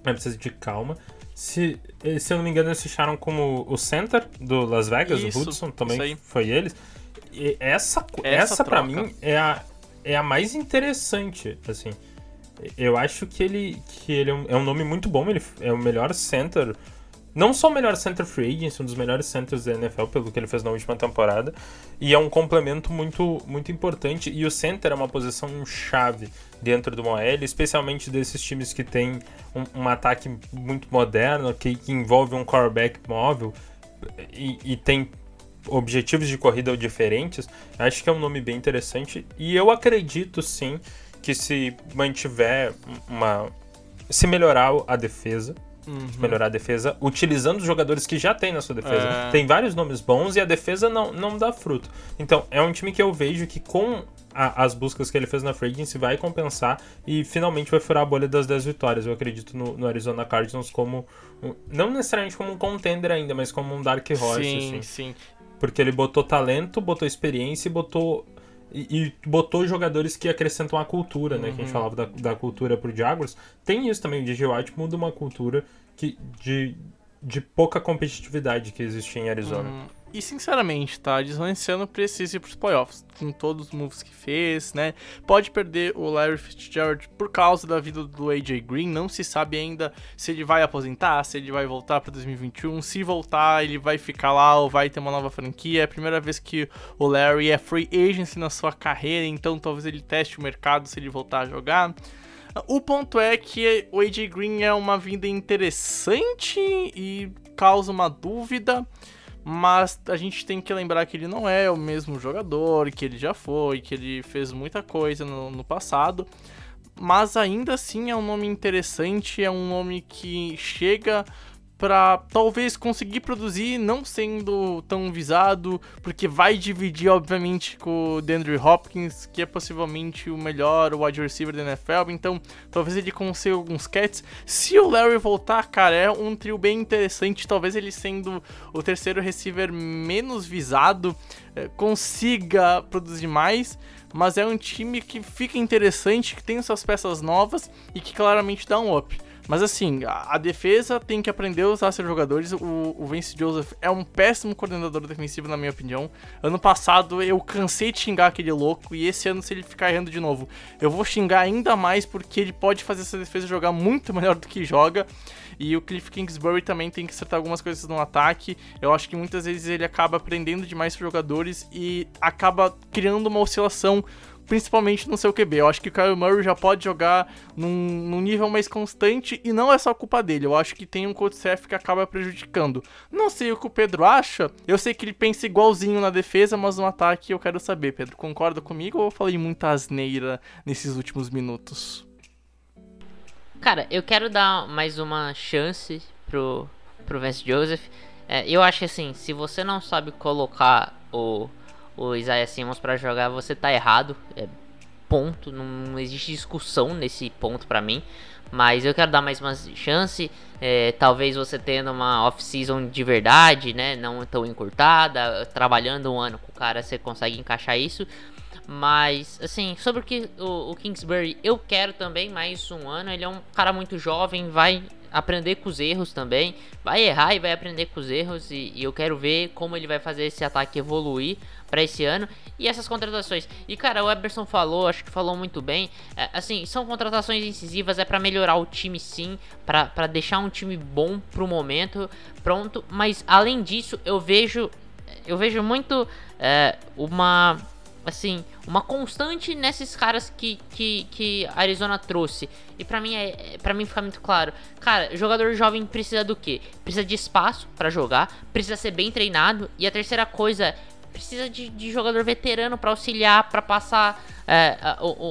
é preciso de calma. Se, eh, se eu não me engano, eles fecharam como o center do Las Vegas, isso, o Hudson também foi eles. E essa, essa, essa para mim é a, é a mais interessante, assim. Eu acho que ele, que ele é um, é um nome muito bom, ele é o melhor center não só o melhor center free agent, um dos melhores centers da NFL, pelo que ele fez na última temporada, e é um complemento muito, muito importante. E o center é uma posição chave dentro do OL, especialmente desses times que tem um, um ataque muito moderno, que, que, envolve um quarterback móvel e, e tem objetivos de corrida diferentes. Acho que é um nome bem interessante e eu acredito sim que se mantiver uma. Se melhorar a defesa, melhorar a defesa, utilizando os jogadores que já tem na sua defesa. É. Tem vários nomes bons e a defesa não, não dá fruto. Então, é um time que eu vejo que com a- as buscas que ele fez na free agency vai compensar e finalmente vai furar a bolha das 10 vitórias. Eu acredito no, no Arizona Cardinals como, não necessariamente como um contender ainda, mas como um dark horse, sim, assim. sim. Porque ele botou talento, botou experiência e botou. E, e botou jogadores que acrescentam a cultura, né? Uhum. Que a gente falava da, da cultura pro Jaguars. Tem isso também, o DJ White muda uma cultura que, de, de pouca competitividade que existe em Arizona. Hum, E sinceramente, tá? A esse ano precisa ir pros playoffs. Com todos os moves que fez, né? Pode perder o Larry Fitzgerald por causa da vida do AJ Green. Não se sabe ainda se ele vai aposentar, se ele vai voltar pra 2021. Se voltar, ele vai ficar lá ou vai ter uma nova franquia. É a primeira vez que o Larry é free agency na sua carreira, então talvez ele teste o mercado se ele voltar a jogar. O ponto é que o AJ Green é uma vinda interessante e causa uma dúvida, mas a gente tem que lembrar que ele não é o mesmo jogador que ele já foi, que ele fez muita coisa no, no passado. Mas ainda assim é um nome interessante, é um nome que chega pra talvez conseguir produzir não sendo tão visado, porque vai dividir obviamente com o DeAndre Hopkins, que é possivelmente o melhor wide receiver da NFL, então talvez ele consiga alguns catches. Se o Larry voltar, cara, é um trio bem interessante, talvez ele sendo o terceiro receiver menos visado, eh, consiga produzir mais. Mas é um time que fica interessante, que tem suas peças novas e que claramente dá um up. Mas assim, a, a defesa tem que aprender a usar seus jogadores. O, o Vince Joseph é um péssimo coordenador defensivo, na minha opinião. Ano passado eu cansei de xingar aquele louco, e esse ano, se ele ficar errando de novo, eu vou xingar ainda mais porque ele pode fazer essa defesa jogar muito melhor do que joga. E o Cliff Kingsbury também tem que acertar algumas coisas no ataque. Eu acho que muitas vezes ele acaba aprendendo demais os jogadores e acaba criando uma oscilação principalmente no seu QB. Eu acho que o Kyle Murray já pode jogar num, num nível mais constante e não é só culpa dele. Eu acho que tem um coach staff que acaba prejudicando. Não sei o que o Pedro acha. Eu sei que ele pensa igualzinho na defesa, mas no ataque eu quero saber, Pedro. Concorda comigo ou eu falei muita asneira nesses últimos minutos? Cara, eu quero dar mais uma chance pro, pro Vance Joseph. É, eu acho que assim, se você não sabe colocar o, o Isaiah Simmons pra jogar, você tá errado. É, ponto. Não existe discussão nesse ponto pra mim. Mas eu quero dar mais uma chance. é, talvez você tendo uma off-season de verdade, né? Não tão encurtada. Trabalhando um ano com o cara, você consegue encaixar isso. Mas, assim, sobre o, o Kingsbury, eu quero também mais um ano. Ele é um cara muito jovem, vai aprender com os erros também. Vai errar e vai aprender com os erros. E, e eu quero ver como ele vai fazer esse ataque evoluir para esse ano. E essas contratações. E, cara, o Eberson falou, acho que falou muito bem. é, assim, são contratações incisivas, é para melhorar o time sim. para deixar um time bom pro momento. Pronto. Mas, além disso, eu vejo. Eu vejo muito é, uma assim, uma constante nesses caras que, que, que Arizona trouxe. E pra mim é, para mim fica muito claro. Cara, jogador jovem precisa do quê? Precisa de espaço pra jogar, precisa ser bem treinado e a terceira coisa precisa de, de jogador veterano pra auxiliar, pra passar é,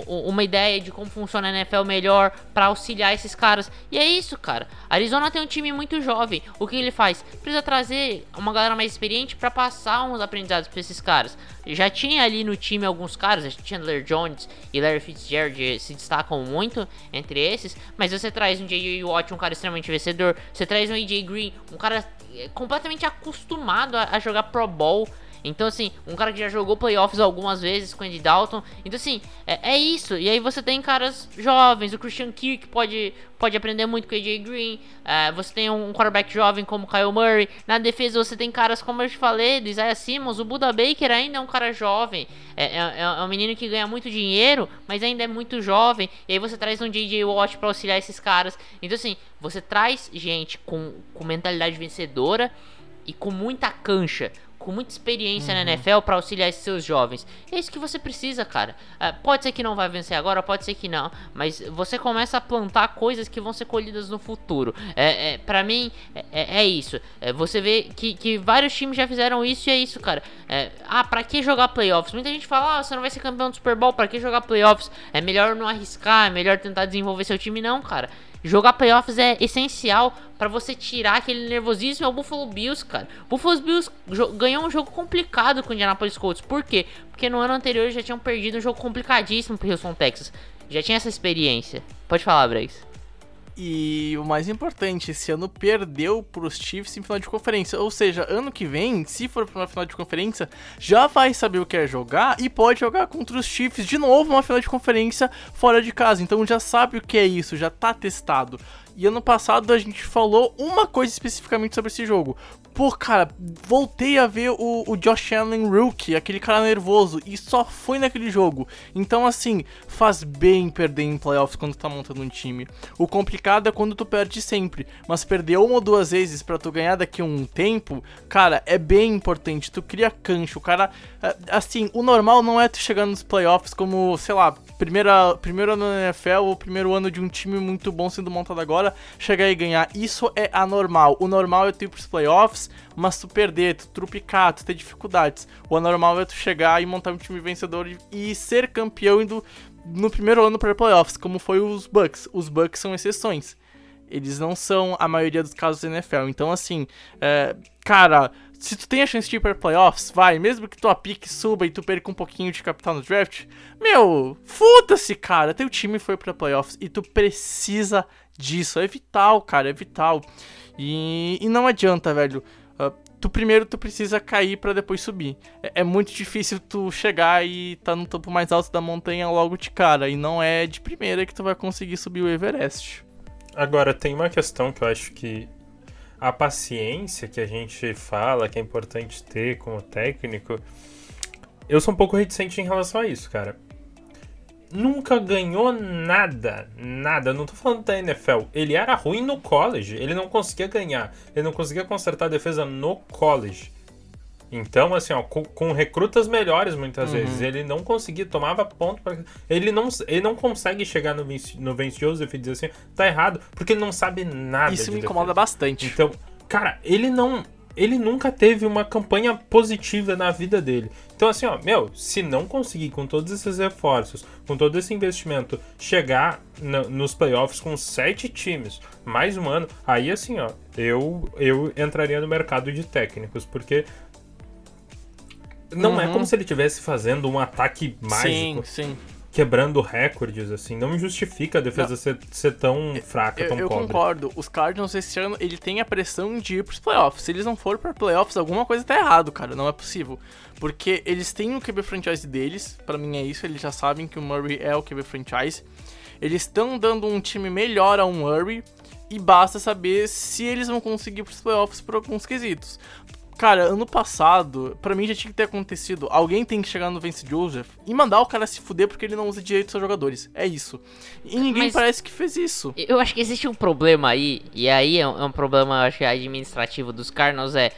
uma ideia de como funciona a NFL melhor, pra auxiliar esses caras. E é isso, cara. Arizona tem um time muito jovem. O que ele faz? Precisa trazer uma galera mais experiente pra passar uns aprendizados pra esses caras. Já tinha ali no time alguns caras, Chandler Jones e Larry Fitzgerald se destacam muito entre esses, mas você traz um J.J. Watt, um cara extremamente vencedor, você traz um A.J. Green, um cara eh, completamente acostumado a, a jogar Pro Bowl. Então, assim, um cara que já jogou playoffs algumas vezes com o Andy Dalton. Então, assim, é, é isso. E aí você tem caras jovens. O Christian Kirk pode, pode aprender muito com o AJ Green. é, você tem um quarterback jovem como Kyle Murray. Na defesa você tem caras, como eu te falei, do Isaiah Simmons. O Buda Baker ainda é um cara jovem. É, é, é um menino que ganha muito dinheiro, mas ainda é muito jovem. E aí você traz um J.J. Watt pra auxiliar esses caras. Então, assim, você traz gente com, com mentalidade vencedora e com muita cancha, com muita experiência na NFL para auxiliar esses seus jovens. É isso que você precisa, cara. É, pode ser que não vai vencer agora, pode ser que não, mas você começa a plantar coisas que vão ser colhidas no futuro. É, é para mim é, é, é isso. É, você vê que, que vários times já fizeram isso e é isso, cara. É, ah, para que jogar playoffs? Muita gente fala, ah, você não vai ser campeão do Super Bowl, para que jogar playoffs? É melhor não arriscar, é melhor tentar desenvolver seu time, não, cara. Jogar playoffs é essencial para você tirar aquele nervosismo. É o Buffalo Bills, cara. O Buffalo Bills ganhou um jogo complicado com o Indianapolis Colts. Por quê? Porque no ano anterior já tinham perdido um jogo complicadíssimo pro Houston Texas. Já tinha essa experiência. Pode falar, Bregs. E o mais importante, esse ano perdeu pros Chiefs em final de conferência. Ou seja, ano que vem, se for pra uma final de conferência, já vai saber o que é jogar e pode jogar contra os Chiefs de novo uma final de conferência fora de casa. Então já sabe o que é isso, já tá testado. E ano passado a gente falou uma coisa especificamente sobre esse jogo. Pô, cara, voltei a ver o, o Josh Allen rookie, aquele cara nervoso, e só foi naquele jogo. Então, assim, faz bem perder em playoffs quando tá montando um time. O complicado é quando tu perde sempre, mas perder uma ou duas vezes para tu ganhar daqui a um tempo, cara, é bem importante. Tu cria cancho, o cara. É, assim, o normal não é tu chegar nos playoffs como, sei lá, primeira, primeiro ano na NFL ou primeiro ano de um time muito bom sendo montado agora, chegar e ganhar. Isso é anormal. O normal é tu ir pros playoffs, mas tu perder, tu trupicar, tu ter dificuldades. O anormal é tu chegar e montar um time vencedor e, ser campeão indo no primeiro ano para playoffs, como foi os Bucks. Os Bucks são exceções. Eles não são a maioria dos casos da NFL. Então, assim, é, cara, se tu tem a chance de ir para playoffs, vai, mesmo que tua pique suba e tu perca um pouquinho de capital no draft, meu, foda-se, cara, teu time foi para playoffs e tu precisa disso, é vital, cara, é vital. E, e não adianta, velho. Uh, tu primeiro tu precisa cair para depois subir. É, é, muito difícil tu chegar e tá no topo mais alto da montanha logo de cara, e não é de primeira que tu vai conseguir subir o Everest. Agora, tem uma questão que eu acho que a paciência que a gente fala que é importante ter como técnico, eu sou um pouco reticente em relação a isso, cara. Nunca ganhou nada, nada. não tô falando da NFL. Ele era ruim no college, ele não conseguia ganhar, ele não conseguia consertar a defesa no college. Então, assim, ó, com, com recrutas melhores muitas uhum. vezes, ele não conseguia, tomava ponto para ele não ele não consegue chegar no Vince, no Vince Joseph e dizer assim, tá errado, porque ele não sabe nada. Isso de me incomoda bastante. Então, cara, ele não ele nunca teve uma campanha positiva na vida dele. Então, assim, ó, meu, se não conseguir com todos esses reforços, com todo esse investimento, chegar no, nos playoffs com sete times, mais um ano, aí, assim, ó, eu, eu entraria no mercado de técnicos, porque não é uhum. é como se ele estivesse fazendo um ataque mágico. Sim, sim. Quebrando recordes, assim. Não justifica a defesa ser, ser, tão fraca, eu, tão eu pobre. Eu concordo. Os Cardinals esse ano, ele tem a pressão de ir pros playoffs. Se eles não forem pra playoffs, alguma coisa tá errado, cara. Não é possível. Porque eles têm o QB franchise deles. para mim é isso. Eles já sabem que o Murray é o QB franchise. Eles estão dando um time melhor ao Murray. E basta saber se eles vão conseguir pros playoffs por alguns quesitos. Cara, ano passado, para mim já tinha que ter acontecido. Alguém tem que chegar no Vince Joseph e mandar o cara se fuder porque ele não usa direito seus jogadores. É isso. E ninguém Mas parece que fez isso. Eu acho que existe um problema aí, e aí é um, é um problema, acho que administrativo dos Cardinals, é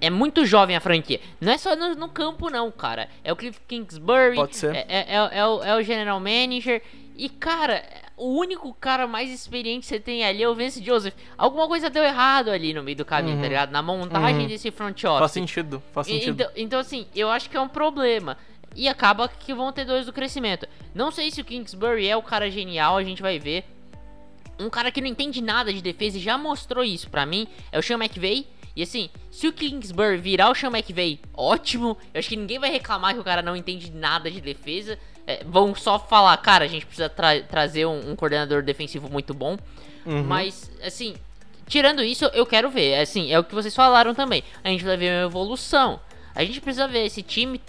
é muito jovem a franquia. Não é só no, no, campo, não, cara. É o Cliff Kingsbury. Pode ser. É, é, é, é, o, é o general manager. E, cara, o único cara mais experiente que você tem ali é o Vince Joseph. Alguma coisa deu errado ali no meio do caminho, tá uhum. tá ligado? Na montagem uhum. desse front office. Faz sentido, faz sentido. Então, então, assim, eu acho que é um problema. E acaba que vão ter dois do crescimento. Não sei se o Kingsbury é o cara genial, a gente vai ver. Um cara que não entende nada de defesa e já mostrou isso pra mim é o Sean McVay. E assim, se o Kingsbury virar o Sean McVay, ótimo. Eu acho que ninguém vai reclamar que o cara não entende nada de defesa é, vão só falar, cara, a gente precisa tra trazer um, um, coordenador defensivo muito bom. Uhum. Mas, assim, tirando isso, eu quero ver. Assim, é o que vocês falaram também. A gente vai ver uma evolução. A gente precisa ver esse time.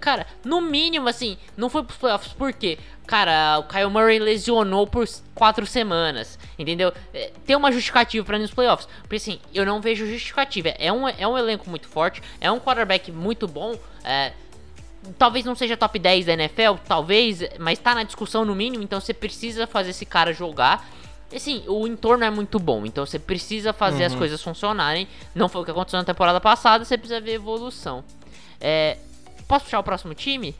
Cara, no mínimo, assim, não foi pros playoffs, por quê? Cara, o Kyle Murray lesionou por quatro semanas, entendeu? É, tem uma justificativa para ir nos playoffs. Porque assim, eu não vejo justificativa. É um, é um elenco muito forte, é um quarterback muito bom. É, talvez não seja top 10 da NFL, talvez, mas tá na discussão no mínimo, então você precisa fazer esse cara jogar. Assim, o entorno é muito bom, então você precisa fazer as coisas funcionarem. Não foi o que aconteceu na temporada passada, você precisa ver evolução. É, posso puxar o próximo time?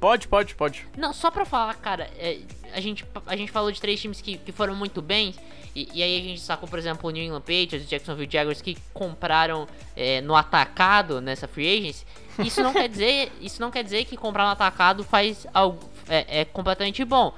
Pode, pode, pode. Não, só pra falar, cara, é, a, gente, a gente falou de três times que, que foram muito bem. E, e aí a gente sacou, por exemplo, o New England Patriots e Jacksonville Jaguars que compraram é, no atacado nessa free agency. Isso não quer dizer, isso não quer dizer que comprar no atacado faz algo é, é completamente bom.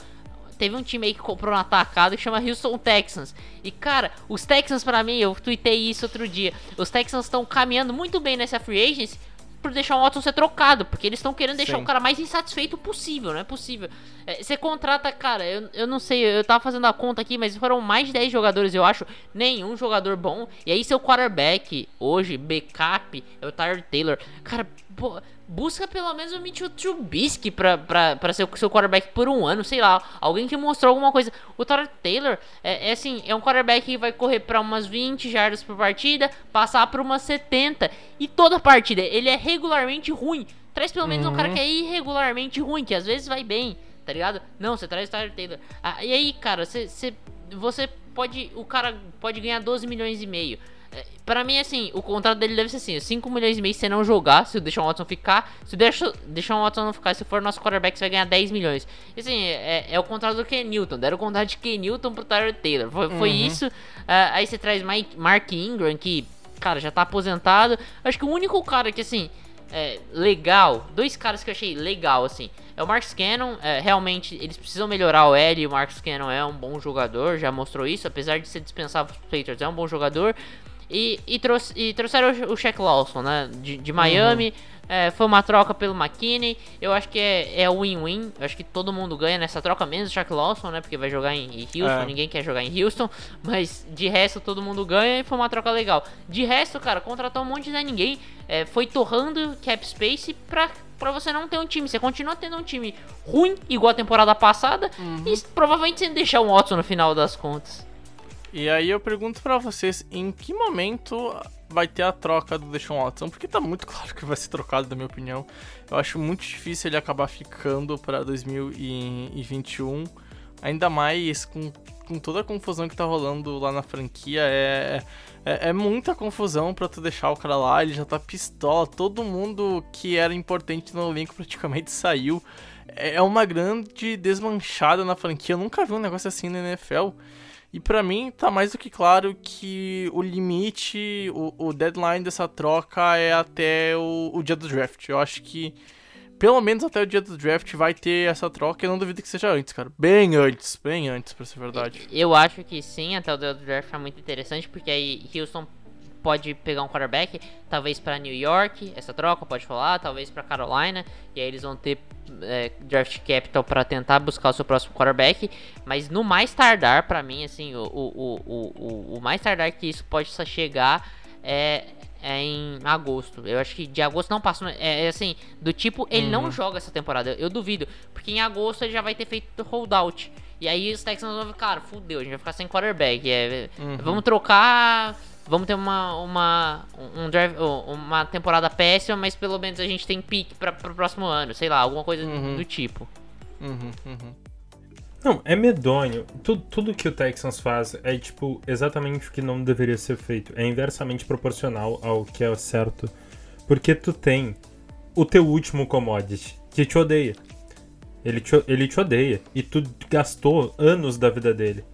Teve um time aí que comprou no atacado que chama Houston Texans. E cara, os Texans para mim, eu tuitei isso outro dia. Os Texans estão caminhando muito bem nessa free agency por deixar o Watson ser trocado, porque eles estão querendo deixar Sim. o cara mais insatisfeito possível, não é possível. É, você contrata, cara, eu, eu não sei, eu tava fazendo a conta aqui, mas foram mais de 10 jogadores, eu acho, nenhum jogador bom. E aí seu quarterback, hoje, backup, é o Tyler Taylor. Cara, pô, busca pelo menos o Mitchell Trubisky pra, pra, pra ser o seu quarterback por um ano, sei lá, alguém que mostrou alguma coisa. O Tyler Taylor, é, é assim, é um quarterback que vai correr pra umas 20 jardas por partida, passar pra umas 70, e toda partida, ele é regularmente ruim. Traz pelo menos um cara que é irregularmente ruim, que às vezes vai bem, tá ligado? Não, você traz o Tyler Taylor. Ah, e aí, cara, você, você, você pode. O cara pode ganhar 12 milhões e meio. Pra mim, assim, o contrato dele deve ser assim: 5 milhões e meio se você não jogar, se o Deshaun Watson ficar. Se o Deshaun Watson não ficar, se for nosso quarterback, você vai ganhar 10 milhões. E, assim, é, é o contrato do Ken Newton. Deram o contrato de Ken Newton pro Tyler Taylor. Foi, foi isso. Ah, aí você traz Mike, Mark Ingram, que, cara, já tá aposentado. Acho que o único cara que, assim, é, legal, dois caras que eu achei legal, assim, é o Marcus Cannon, é, realmente eles precisam melhorar o L, e o Marcus Cannon é um bom jogador, já mostrou isso, apesar de ser dispensável pros Patriots, é um bom jogador, e, e, trouxe, e trouxeram o, o Shaq Lawson, né, de, de Miami, é, foi uma troca pelo McKinney, eu acho que é é win-win, eu acho que todo mundo ganha nessa troca, menos o Shaq Lawson, né, porque vai jogar em, em Houston, É. ninguém quer jogar em Houston, mas de resto todo mundo ganha e foi uma troca legal. De resto, cara, contratou um monte de Zé ninguém, é, foi torrando cap space pra, pra você não ter um time. Você continua tendo um time ruim, igual a temporada passada, e provavelmente sem deixar um Watson no final das contas. E aí eu pergunto pra vocês, em que momento vai ter a troca do Deshaun Watson? Porque tá muito claro que vai ser trocado, na minha opinião. Eu acho muito difícil ele acabar ficando pra 2021. Ainda mais com, com toda a confusão que tá rolando lá na franquia. É, é, é muita confusão pra tu deixar o cara lá. Ele já tá pistola. Todo mundo que era importante no elenco praticamente saiu. É uma grande desmanchada na franquia. Eu nunca vi um negócio assim na NFL. E pra mim tá mais do que claro que o limite, o, o deadline dessa troca é até o, o dia do draft. Eu acho que pelo menos até o dia do draft vai ter essa troca. Eu não duvido que seja antes, cara. Bem antes, bem antes, pra ser verdade. Eu acho que sim, até o do draft é muito interessante, porque aí Houston pode pegar um quarterback, talvez pra New York, essa troca pode falar, talvez pra Carolina, e aí eles vão ter é, draft capital pra tentar buscar o seu próximo quarterback, mas no mais tardar, pra mim, assim, o, o, o, o, mais tardar que isso pode chegar é, é em agosto. Eu acho que de agosto não passa. É, é assim, do tipo, ele não joga essa temporada. Eu, eu duvido. Porque em agosto ele já vai ter feito holdout. E aí os Texans vão ficar, cara, fudeu, a gente vai ficar sem quarterback. É, Vamos trocar. Vamos ter uma, uma, um drive, uma temporada péssima, mas pelo menos a gente tem pique para pro próximo ano, sei lá, alguma coisa do- do tipo. Uhum, uhum. Não, é medonho. Tudo, tudo que o Texans faz é, tipo, exatamente o que não deveria ser feito. É inversamente proporcional ao que é certo. Porque tu tem o teu último commodity, que te odeia. Ele te, ele te odeia. E tu gastou anos da vida dele.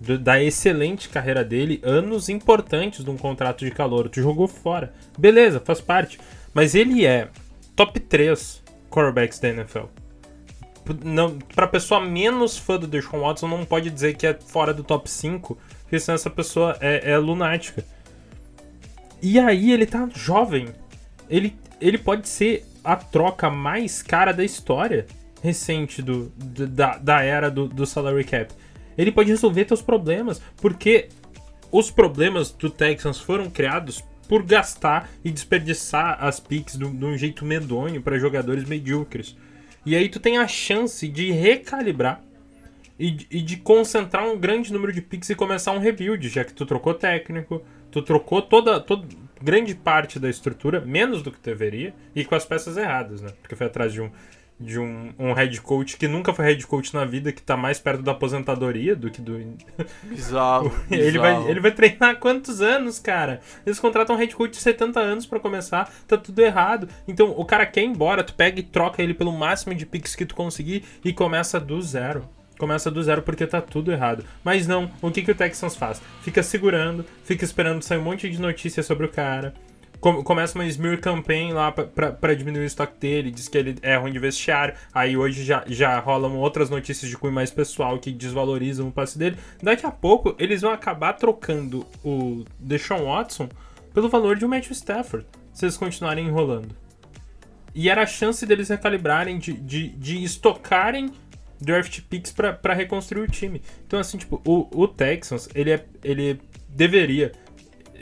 Do- da excelente carreira dele, anos importantes de um contrato de calor. Tu jogou fora. Beleza, faz parte. Mas ele é top 3 quarterbacks da NFL não, pessoa menos fã do Deshaun Watson não pode dizer que é fora do top 5, porque senão essa pessoa é, é lunática. E aí ele tá jovem. Ele, ele pode ser a troca mais cara da história recente do- da, da era do, do salary cap. Ele pode resolver teus problemas, porque os problemas do Texans foram criados por gastar e desperdiçar as picks de um jeito medonho para jogadores medíocres. E aí tu tem a chance de recalibrar e, e de concentrar um grande número de picks e começar um rebuild, já que tu trocou técnico, tu trocou toda, toda grande parte da estrutura, menos do que deveria, e com as peças erradas, né? Porque foi atrás de um, de um, um head coach que nunca foi head coach na vida, que tá mais perto da aposentadoria do que do. Bizarro. ele, vai, ele vai treinar quantos anos, cara? Eles contratam um head coach de 70 anos para começar, tá tudo errado. Então o cara quer ir embora, tu pega e troca ele pelo máximo de picks que tu conseguir e começa do zero. Começa do zero porque tá tudo errado. Mas não, o que, que o Texans faz? Fica segurando, fica esperando sair um monte de notícias sobre o cara começa uma smear campaign lá para diminuir o estoque dele, diz que ele é ruim de vestiário, aí hoje já, já rolam outras notícias de cunho mais pessoal que desvalorizam o passe dele. Daqui a pouco eles vão acabar trocando o Deshaun Watson pelo valor de um Matthew Stafford, se eles continuarem enrolando. E era a chance deles recalibrarem, de, de, de estocarem draft picks para reconstruir o time. Então, assim, tipo, o, o Texans, ele, é, ele deveria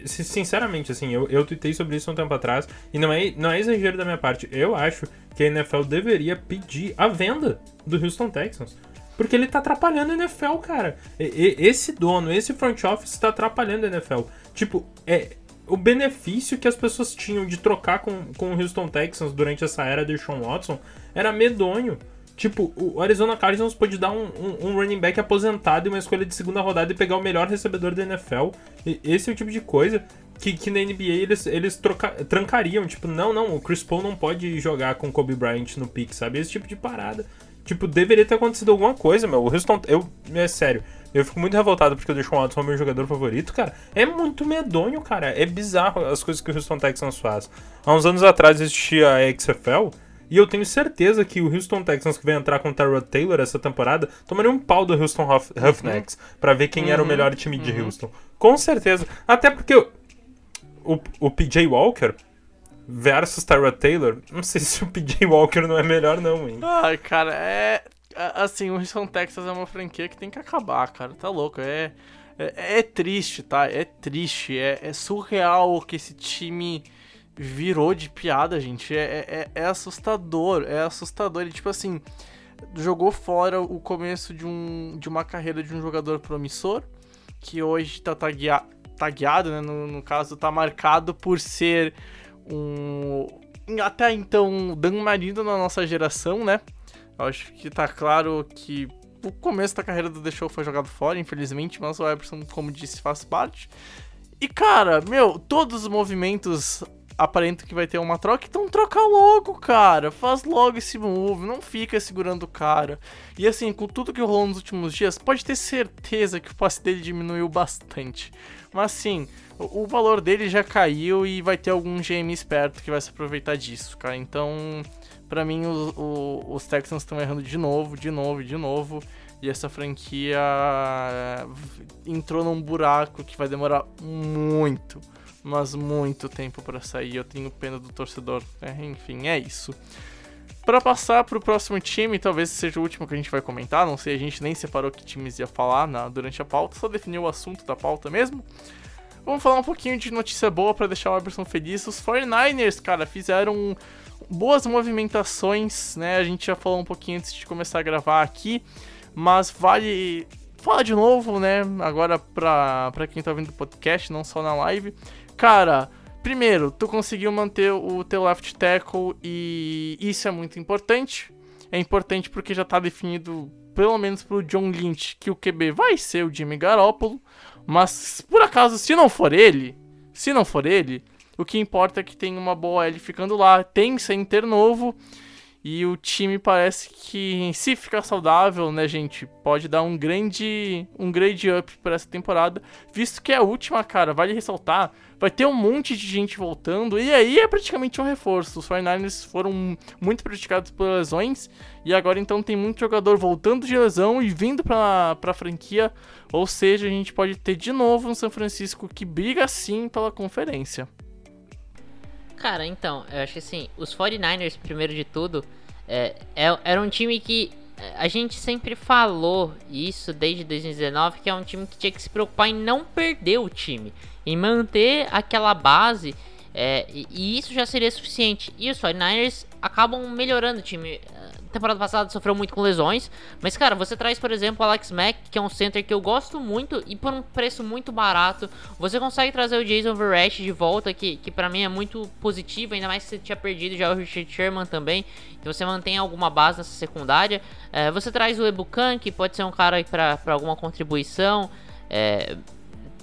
sinceramente, assim, eu, eu tuitei sobre isso um tempo atrás, e não é, não é exagero da minha parte. Eu acho que a NFL deveria pedir a venda do Houston Texans. Porque ele tá atrapalhando a NFL, cara. E, e, esse dono, esse front office tá atrapalhando a NFL. Tipo, é, o benefício que as pessoas tinham de trocar com, com o Houston Texans durante essa era de Sean Watson era medonho. Tipo, o Arizona Cardinals pode dar um, um, um, running back aposentado e uma escolha de segunda rodada e pegar o melhor recebedor da NFL. E esse é o tipo de coisa que, que na NBA eles, eles troca, trancariam. Tipo, não, não, o Chris Paul não pode jogar com Kobe Bryant no pick, sabe? Esse tipo de parada. Tipo, deveria ter acontecido alguma coisa, meu. O Houston, eu, é sério, eu fico muito revoltado porque o Deshaun Watson é meu jogador favorito, cara. É muito medonho, cara. É bizarro as coisas que o Houston Texans faz. Há uns anos atrás existia a XFL e eu tenho certeza que o Houston Texans que vai entrar com o Tyrod Taylor essa temporada tomaria um pau do Houston Huff Roughnecks uhum. para ver quem uhum. era o uhum. melhor time de uhum. Houston. Com certeza. Até porque o, o, o PJ Walker versus Tyrod Taylor, não sei se o PJ Walker não é melhor não, hein. Ai, cara, é assim, o Houston Texas é uma franquia que tem que acabar, cara. Tá louco, é é, é triste, tá? É triste, é, é surreal que esse time virou de piada, gente. É, é, é assustador, é assustador. Ele, tipo assim, jogou fora o começo de, um, de uma carreira de um jogador promissor, que hoje tá taguea, tagueado, né? No, no caso, tá marcado por ser um. Até então, Dan Marino na nossa geração, né? Eu acho que tá claro que o começo da carreira do The Show foi jogado fora, infelizmente, mas o Eberson, como disse, faz parte. E cara, meu, todos os movimentos aparenta que vai ter uma troca, então troca logo, cara. Faz logo esse move, não fica segurando o cara. E assim, com tudo que rolou nos últimos dias, pode ter certeza que o passe dele diminuiu bastante. Mas assim, o, o valor dele já caiu e vai ter algum GM esperto que vai se aproveitar disso, cara. Então, para mim, o, o, os Texans estão errando de novo, de novo, de novo. E essa franquia eh, entrou num buraco que vai demorar muito mas muito tempo para sair. Eu tenho pena do torcedor. É, enfim, é isso. Para passar para o próximo time, talvez seja o último que a gente vai comentar. Não sei, a gente nem separou que times ia falar na, durante a pauta, só definiu o assunto da pauta mesmo. Vamos falar um pouquinho de notícia boa para deixar o Eberson feliz. Os 49ers, cara, fizeram boas movimentações, né? A gente já falou um pouquinho antes de começar a gravar aqui, mas vale falar de novo, né? Agora pra quem tá vendo o podcast, não só na live. Cara, primeiro, tu conseguiu manter o teu left tackle e isso é muito importante. É importante porque já tá definido, pelo menos pro John Lynch, que o QB vai ser o Jimmy Garoppolo. Mas, por acaso, se não for ele, se não for ele, o que importa é que tem uma boa L ficando lá, tem center novo e o time parece que, se ficar saudável, né, gente, pode dar um grande, um grande up para essa temporada, visto que é a última, cara, vale ressaltar, vai ter um monte de gente voltando, e aí é praticamente um reforço. Os 49ers foram muito praticados por lesões, e agora então tem muito jogador voltando de lesão e vindo para a franquia, ou seja, a gente pode ter de novo um São Francisco que briga sim pela conferência. Cara, então, eu acho que assim, os 49ers, primeiro de tudo, é, é, era um time que é, a gente sempre falou isso desde 2019, que é um time que tinha que se preocupar em não perder o time, em manter aquela base, é, e, isso já seria suficiente. E os 49ers acabam melhorando o time. temporada passada sofreu muito com lesões. Mas, cara, você traz, por exemplo, o Alex Mack, que é um center que eu gosto muito e por um preço muito barato. Você consegue trazer o Jason Verrett de volta, que, que para mim é muito positivo, ainda mais que você tinha perdido já o Richard Sherman também. Então você mantém alguma base nessa secundária. É, você traz o Ebukan, que pode ser um cara para alguma contribuição é,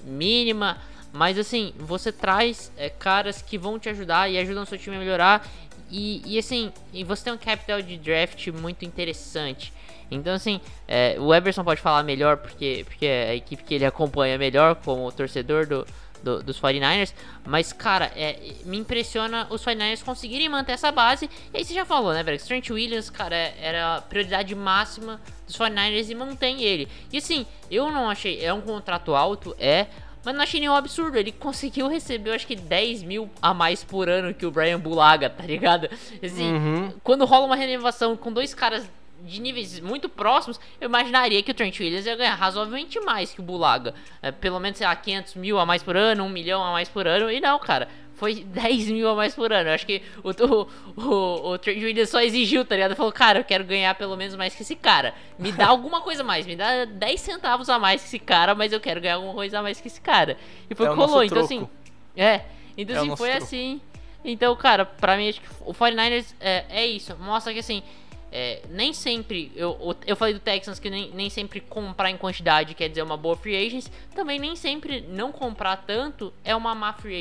mínima. Mas assim, você traz é, caras que vão te ajudar e ajudam o seu time a melhorar. E, e assim, e você tem um capital de draft muito interessante. Então, assim, é, o Eberson pode falar melhor, porque, porque é a equipe que ele acompanha melhor como torcedor do, do, dos 49ers. Mas, cara, é, me impressiona os 49ers conseguirem manter essa base. E aí você já falou, né, velho? Trent Williams, cara, era a prioridade máxima dos 49ers e mantém ele. E assim, eu não achei. É um contrato alto, é. Mas não achei nenhum absurdo. Ele conseguiu receber, eu acho que 10 mil a mais por ano que o Brian Bulaga, tá ligado? Assim, uhum. quando rola uma renovação com dois caras de níveis muito próximos, eu imaginaria que o Trent Williams ia ganhar razoavelmente mais que o Bulaga. É, pelo menos, sei lá, 500 mil a mais por ano, 1 milhão a mais por ano. E não, cara foi 10 mil a mais por ano. Eu acho que o, o, o, o Williams só exigiu, tá ligado? Falou, cara, eu quero ganhar pelo menos mais que esse cara. Me dá alguma coisa a mais, me dá 10 centavos a mais que esse cara, mas eu quero ganhar alguma coisa a mais que esse cara. E foi é rolou. Então, assim. É. Então, é assim, foi troco. assim. Então, cara, pra mim, acho que o 49ers é, é isso. Mostra que, assim, é, nem sempre. Eu, eu falei do Texans que nem, nem sempre comprar em quantidade quer dizer uma boa free agency. Também nem sempre não comprar tanto é uma má free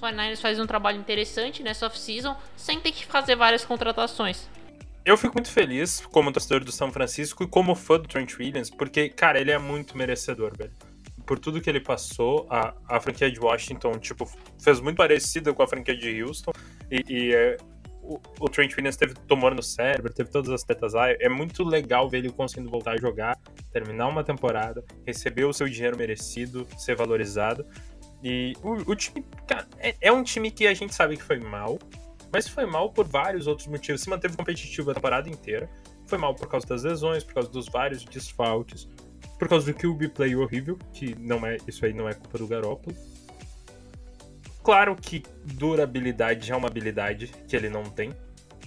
agency. 49ers faz um trabalho interessante nessa off-season sem ter que fazer várias contratações. Eu fico muito feliz como torcedor do São Francisco e como fã do Trent Williams, porque, cara, ele é muito merecedor, velho. Por tudo que ele passou, a, a franquia de Washington, tipo, fez muito parecida com a franquia de Houston. E, e é, o, o, Trent Williams teve tumor no cérebro, teve todas as tetas lá. É muito legal ver ele conseguindo voltar a jogar, terminar uma temporada, receber o seu dinheiro merecido, ser valorizado. E o, o time, cara, é, é, um time que a gente sabe que foi mal, mas foi mal por vários outros motivos. Se manteve competitivo a temporada inteira. Foi mal por causa das lesões, por causa dos vários desfalques, por causa do QB play horrível, que não é, isso aí não é culpa do Garoppolo. Claro que durabilidade é uma habilidade que ele não tem.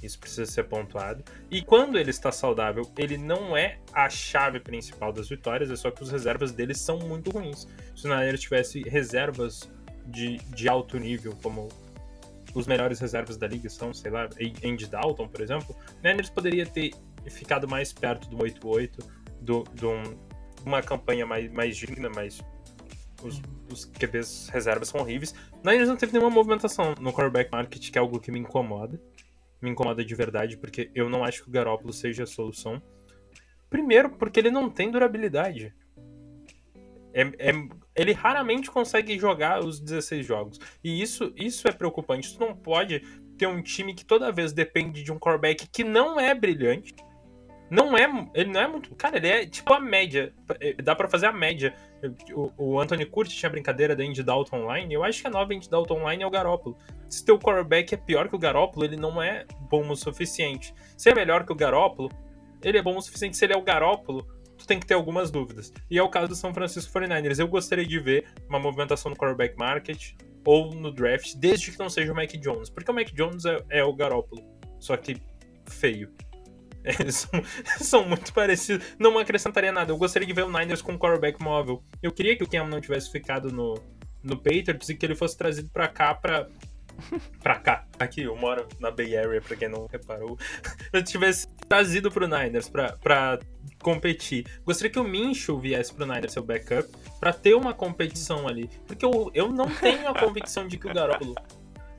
Isso precisa ser pontuado. E quando ele está saudável, ele não é a chave principal das vitórias, é só que os reservas dele são muito ruins. Se o Niners tivesse reservas de, de alto nível, como os melhores reservas da liga são, sei lá, Andy Dalton, por exemplo, o Niners poderia ter ficado mais perto do 8-8, do, do um, uma campanha mais, mais digna, mais os, os QBs reservas são horríveis. Niners não teve nenhuma movimentação no quarterback market, que é algo que me incomoda me incomoda de verdade, porque eu não acho que o Garópolo seja a solução. Primeiro, porque ele não tem durabilidade. É, é, ele raramente consegue jogar os 16 jogos. E isso, isso é preocupante. Tu não pode ter um time que toda vez depende de um quarterback que não é brilhante. Não é. Ele não é muito. Cara, ele é tipo a média. É, dá para fazer a média o, o Anthony Curtis tinha brincadeira da Indy Dalton Online. Eu acho que a nova Indy Dalton Online é o Garópolo. Se teu quarterback é pior que o Garópolo, ele não é bom o suficiente. Se é melhor que o Garópolo, ele é bom o suficiente. Se ele é o Garópolo, tu tem que ter algumas dúvidas. E é o caso do São Francisco 49ers. Eu gostaria de ver uma movimentação no quarterback market ou no draft, desde que não seja o Mac Jones. Porque o Mac Jones é, é o Garópolo, só que feio. Eles são, são, muito parecidos. Não acrescentaria nada. Eu gostaria de ver o Niners com um quarterback móvel. Eu queria que o Cam não tivesse ficado no, no Patriots e que ele fosse trazido pra cá pra. pra cá. Aqui, eu moro na Bay Area, pra quem não reparou. Eu tivesse trazido pro Niners pra, pra competir. Gostaria que o Mincho viesse pro Niners, seu backup, pra ter uma competição ali. Porque eu, eu não tenho a convicção de que o Garoppolo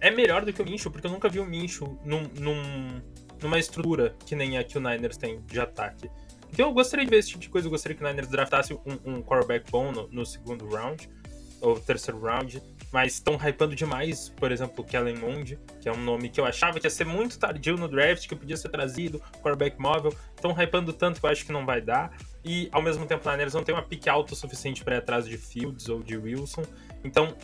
é melhor do que o Mincho, porque eu nunca vi o Mincho num, num numa estrutura que nem a que o Niners tem de ataque. Então eu gostaria de ver esse tipo de coisa. Eu gostaria que o Niners draftasse um, um quarterback bom no, no, segundo round, ou terceiro round. Mas estão hypando demais, por exemplo, o Kellen Mond, que é um nome que eu achava que ia ser muito tardio no draft, que podia ser trazido, quarterback móvel. Estão hypando tanto que eu acho que não vai dar. E ao mesmo tempo, o Niners não tem uma pique alta o suficiente para ir atrás de Fields ou de Wilson. Então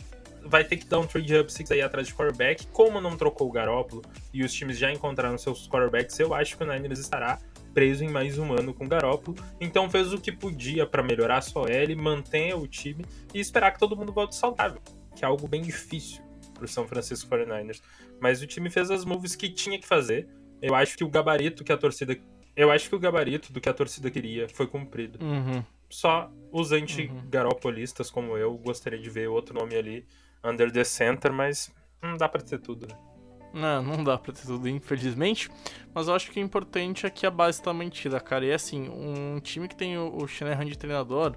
vai ter que dar um trade up six aí atrás de quarterback. Como não trocou o Garópolo e os times já encontraram seus quarterbacks, eu acho que o Niners estará preso em mais um ano com o Garópolo. Então fez o que podia para melhorar a sua L, manter o time e esperar que todo mundo volte saudável, que é algo bem difícil para o São Francisco 49ers. Mas o time fez as moves que tinha que fazer. Eu acho que o gabarito que a torcida eu acho que o gabarito do que a torcida queria foi cumprido. Uhum. Só os anti-garopolistas como eu gostaria de ver outro nome ali, under the center, mas não dá pra ter tudo, né? Não, não dá pra ter tudo, infelizmente. Mas eu acho que o importante é que a base tá mantida, cara. E assim, um time que tem o, o Shanahan de treinador,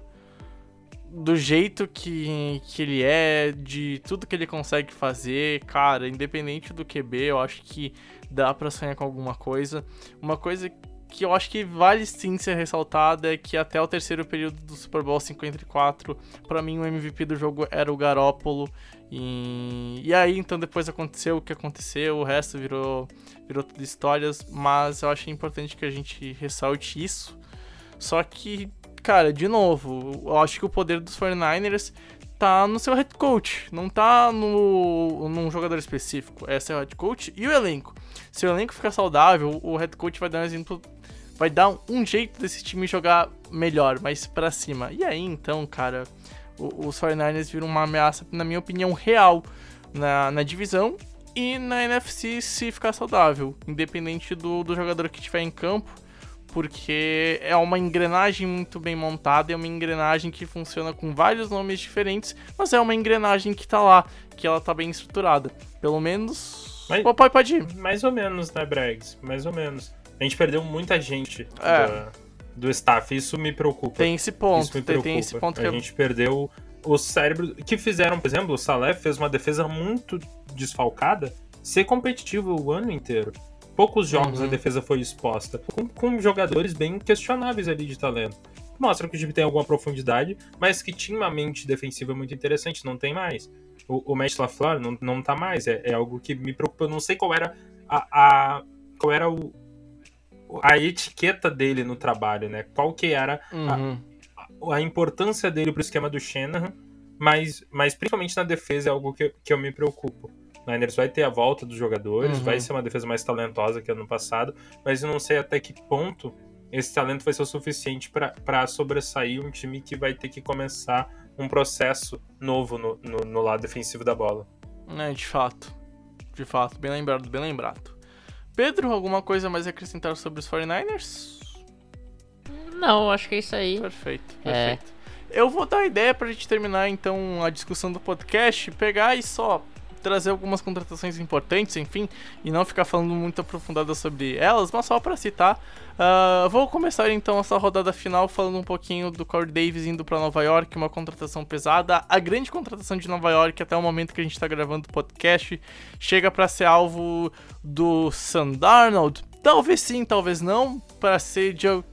do jeito que, que ele é, de tudo que ele consegue fazer, cara, independente do QB, eu acho que dá pra sonhar com alguma coisa. Uma coisa que eu acho que vale sim ser ressaltada é que até o terceiro período do Super Bowl 54, para mim o MVP do jogo era o Garópolo. E, e aí então depois aconteceu o que aconteceu, o resto virou, virou tudo histórias, mas eu acho importante que a gente ressalte isso. Só que, cara, de novo, eu acho que o poder dos 49ers tá no seu head coach, não tá no, num jogador específico. É seu head coach e o elenco. Se o elenco ficar saudável, o head coach vai dar um exemplo, vai dar um jeito desse time jogar melhor, mais para cima. E aí então, cara, os 49ers viram uma ameaça, na minha opinião, real na, na divisão e na NFC se ficar saudável, independente do, do jogador que estiver em campo porque é uma engrenagem muito bem montada, é uma engrenagem que funciona com vários nomes diferentes, mas é uma engrenagem que tá lá, que ela tá bem estruturada. Pelo menos. Mas, pode, pode ir. Mais ou menos, né, Bregs? Mais ou menos. A gente perdeu muita gente É. da- do staff, isso me preocupa. Tem esse ponto, tem, preocupa. tem esse ponto que a gente perdeu o cérebro que fizeram, por exemplo, o Salé fez uma defesa muito desfalcada, ser competitivo o ano inteiro. Poucos jogos Uhum. a defesa foi exposta, com, com jogadores bem questionáveis ali de talento. Mostra que o time tem alguma profundidade, mas que tinha uma mente defensiva muito interessante, não tem mais. O, o Matt LaFleur não, não tá mais, é, é algo que me preocupa. Eu não sei qual era a, a- qual era o, a etiqueta dele no trabalho, né? Qual que era Uhum. a importância dele pro esquema do Shanahan, mas, mas principalmente na defesa é algo que, que eu me preocupo. O Niners vai ter a volta dos jogadores, Uhum. vai ser uma defesa mais talentosa que ano passado, mas eu não sei até que ponto esse talento vai ser o suficiente para sobressair um time que vai ter que começar um processo novo no, no, no lado defensivo da bola. É, de fato. De fato, bem lembrado, bem lembrado. Pedro, alguma coisa mais a acrescentar sobre os 49ers? Não, acho que é isso aí. Perfeito, É. perfeito. Eu vou dar a ideia pra gente terminar então a discussão do podcast, pegar e só trazer algumas contratações importantes, enfim, e não ficar falando muito aprofundado sobre elas, mas só pra citar. Ah, vou começar então essa rodada final falando um pouquinho do Corey Davis indo pra Nova York, uma contratação pesada, a grande contratação de Nova York até o momento que a gente tá gravando o podcast, chega pra ser alvo do Sam Darnold. Talvez sim, talvez não, pra ser Joe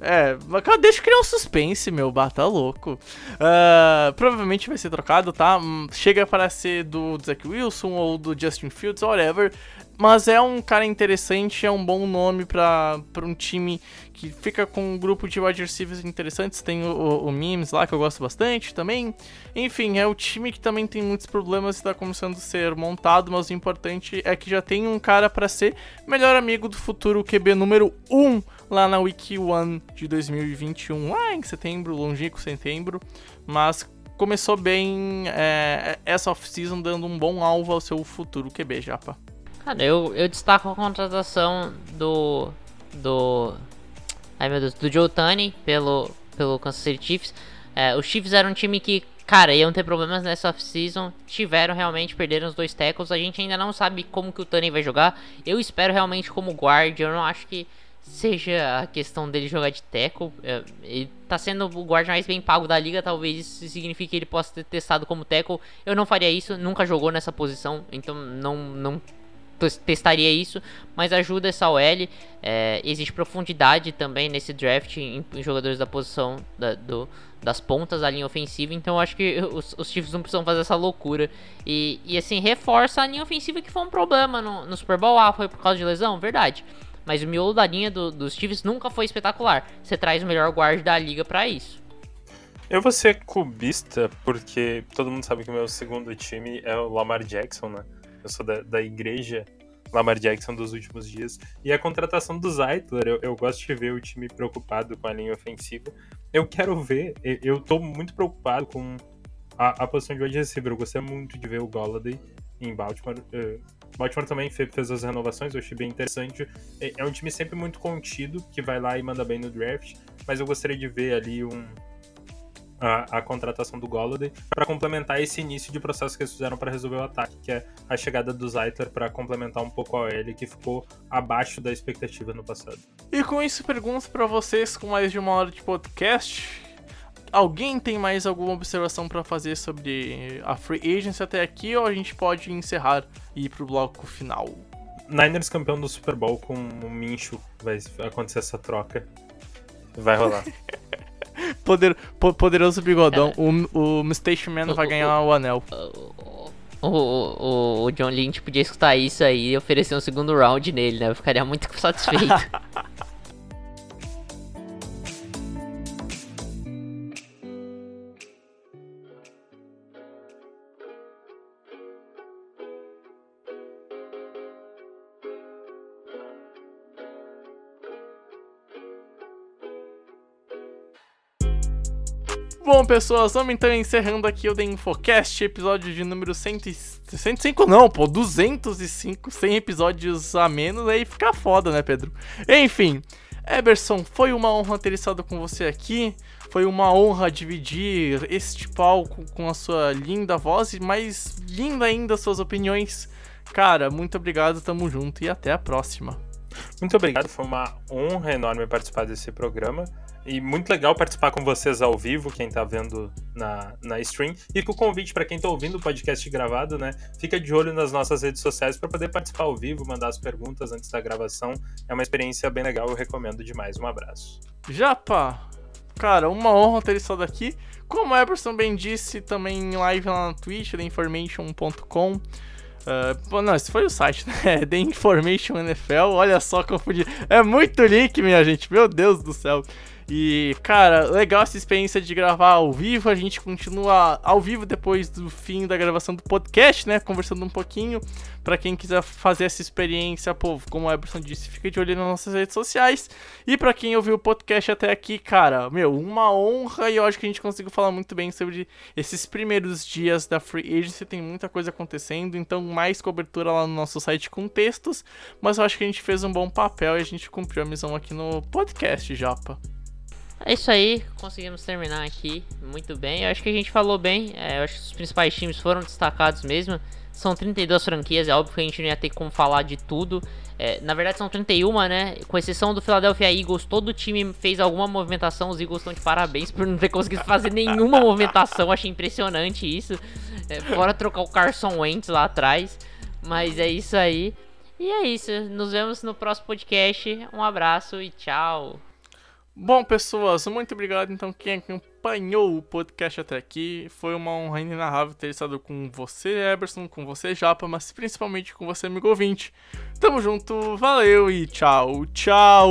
é, mas deixa eu criar um suspense, meu, bata louco. Ah, provavelmente vai ser trocado, tá? Hum, Chega para ser do Zach Wilson ou do Justin Fields, whatever. Mas é um cara interessante, é um bom nome pra um time que fica com um grupo de wide receivers interessantes. Tem o, o, o Mims lá, que eu gosto bastante também. Enfim, é o time que também tem muitos problemas e está começando a ser montado, mas o importante é que já tem um cara para ser melhor amigo do futuro QB número 1 lá na Week 1 de 2021, lá em setembro, longínquo setembro, mas começou bem é, essa off-season dando um bom alvo ao seu futuro QB, Japa. Cara, eu, eu destaco a contratação do. do. Ai meu Deus, do Joe Tani pelo, pelo Kansas City Chiefs. É, os Chiefs eram um time que, cara, iam ter problemas nessa off-season. Tiveram realmente, perderam os dois tackles. A gente ainda não sabe como que o Tani vai jogar. Eu espero realmente como guard. Eu não acho que seja a questão dele jogar de tackle. É, ele tá sendo o guard mais bem pago da liga. Talvez isso signifique que ele possa ter testado como tackle. Eu não faria isso, nunca jogou nessa posição. Então não, não tes- testaria isso, mas ajuda essa OL. É, existe profundidade também nesse draft em, em jogadores da posição da- do- das pontas da linha ofensiva, então acho que os, os Chiefs não precisam fazer essa loucura. E, e, assim, reforça a linha ofensiva que foi um problema no, no Super Bowl. Ah, foi por causa de lesão? Verdade. Mas o miolo da linha do- dos Chiefs nunca foi espetacular. Você traz o melhor guard da liga pra isso. Eu vou ser cubista porque todo mundo sabe que o meu segundo time é o Lamar Jackson, né? Eu sou da, da igreja Lamar Jackson dos últimos dias. E a contratação do Zeitler, eu, eu gosto de ver o time preocupado com a linha ofensiva. Eu quero ver, eu, eu tô muito preocupado com a, a posição de wide receiver. Eu gostei muito de ver o Golladay em Baltimore. eh, Baltimore também fez as renovações, eu achei bem interessante. É, é um time sempre muito contido, que vai lá e manda bem no draft, mas eu gostaria de ver ali um, a, a, contratação do Golladay para complementar esse início de processo que eles fizeram para resolver o ataque, que é a chegada do Zeitler para complementar um pouco a OL, que ficou abaixo da expectativa no passado. E com isso, pergunto para vocês com mais de uma hora de podcast. Alguém tem mais alguma observação para fazer sobre a Free Agency até aqui ou a gente pode encerrar e ir pro bloco final? Niners campeão do Super Bowl com o Mincho vai acontecer essa troca. Vai rolar. Poder, po poderoso bigodão. É. O, o Station Man vai ganhar o, o anel. O, o, o, John Lynch podia escutar isso aí e oferecer um segundo round nele, né? Eu ficaria muito satisfeito. Bom, pessoas, vamos então encerrando aqui o The Infocast, episódio de número 100, 105 não, pô, 205, 100 episódios a menos, aí fica foda, né, Pedro? Enfim, Eberson, foi uma honra ter estado com você aqui, foi uma honra dividir este palco com a sua linda voz e mais linda ainda suas opiniões. Cara, muito obrigado, tamo junto e até a próxima. Muito obrigado, foi uma honra enorme participar desse programa. E muito legal participar com vocês ao vivo, quem tá vendo na, na stream. E com o convite para quem tá ouvindo o podcast gravado, né? Fica de olho nas nossas redes sociais para poder participar ao vivo, mandar as perguntas antes da gravação. É uma experiência bem legal, eu recomendo demais. Um abraço. Japa! Cara, uma honra ter estado aqui. Como o Eberson bem disse, também em live lá na Twitch, theinformation.com. Uh, não, esse foi o site, né? The Information NFL. Olha só, confundi. É muito link, minha gente. Meu Deus do céu. E, cara, legal essa experiência de gravar ao vivo. A gente continua ao vivo depois do fim da gravação do podcast, né? Conversando um pouquinho. Para quem quiser fazer essa experiência, pô, como o Eberson disse, fica de olho nas nossas redes sociais. E para quem ouviu o podcast até aqui, cara, meu, uma honra. E eu acho que a gente conseguiu falar muito bem sobre esses primeiros dias da Free Agency. Tem muita coisa acontecendo, então mais cobertura lá no nosso site com textos. Mas eu acho que a gente fez um bom papel e a gente cumpriu a missão aqui no podcast, Japa. É isso aí, conseguimos terminar aqui muito bem. Eu acho que a gente falou bem, é, eu acho que os principais times foram destacados mesmo. São 32 franquias, é óbvio que a gente não ia ter como falar de tudo. É, na verdade são 31, né? Com exceção do Philadelphia Eagles, todo time fez alguma movimentação. Os Eagles estão de parabéns por não ter conseguido fazer nenhuma movimentação. Achei impressionante isso. É, fora trocar o Carson Wentz lá atrás. Mas é isso aí. E é isso. Nos vemos no próximo podcast. Um abraço e tchau. Bom, pessoas, muito obrigado então quem acompanhou o podcast até aqui. Foi uma honra inenarrável ter estado com você, Eberson, com você, Japa, mas principalmente com você, amigo ouvinte. Tamo junto, valeu e tchau, tchau!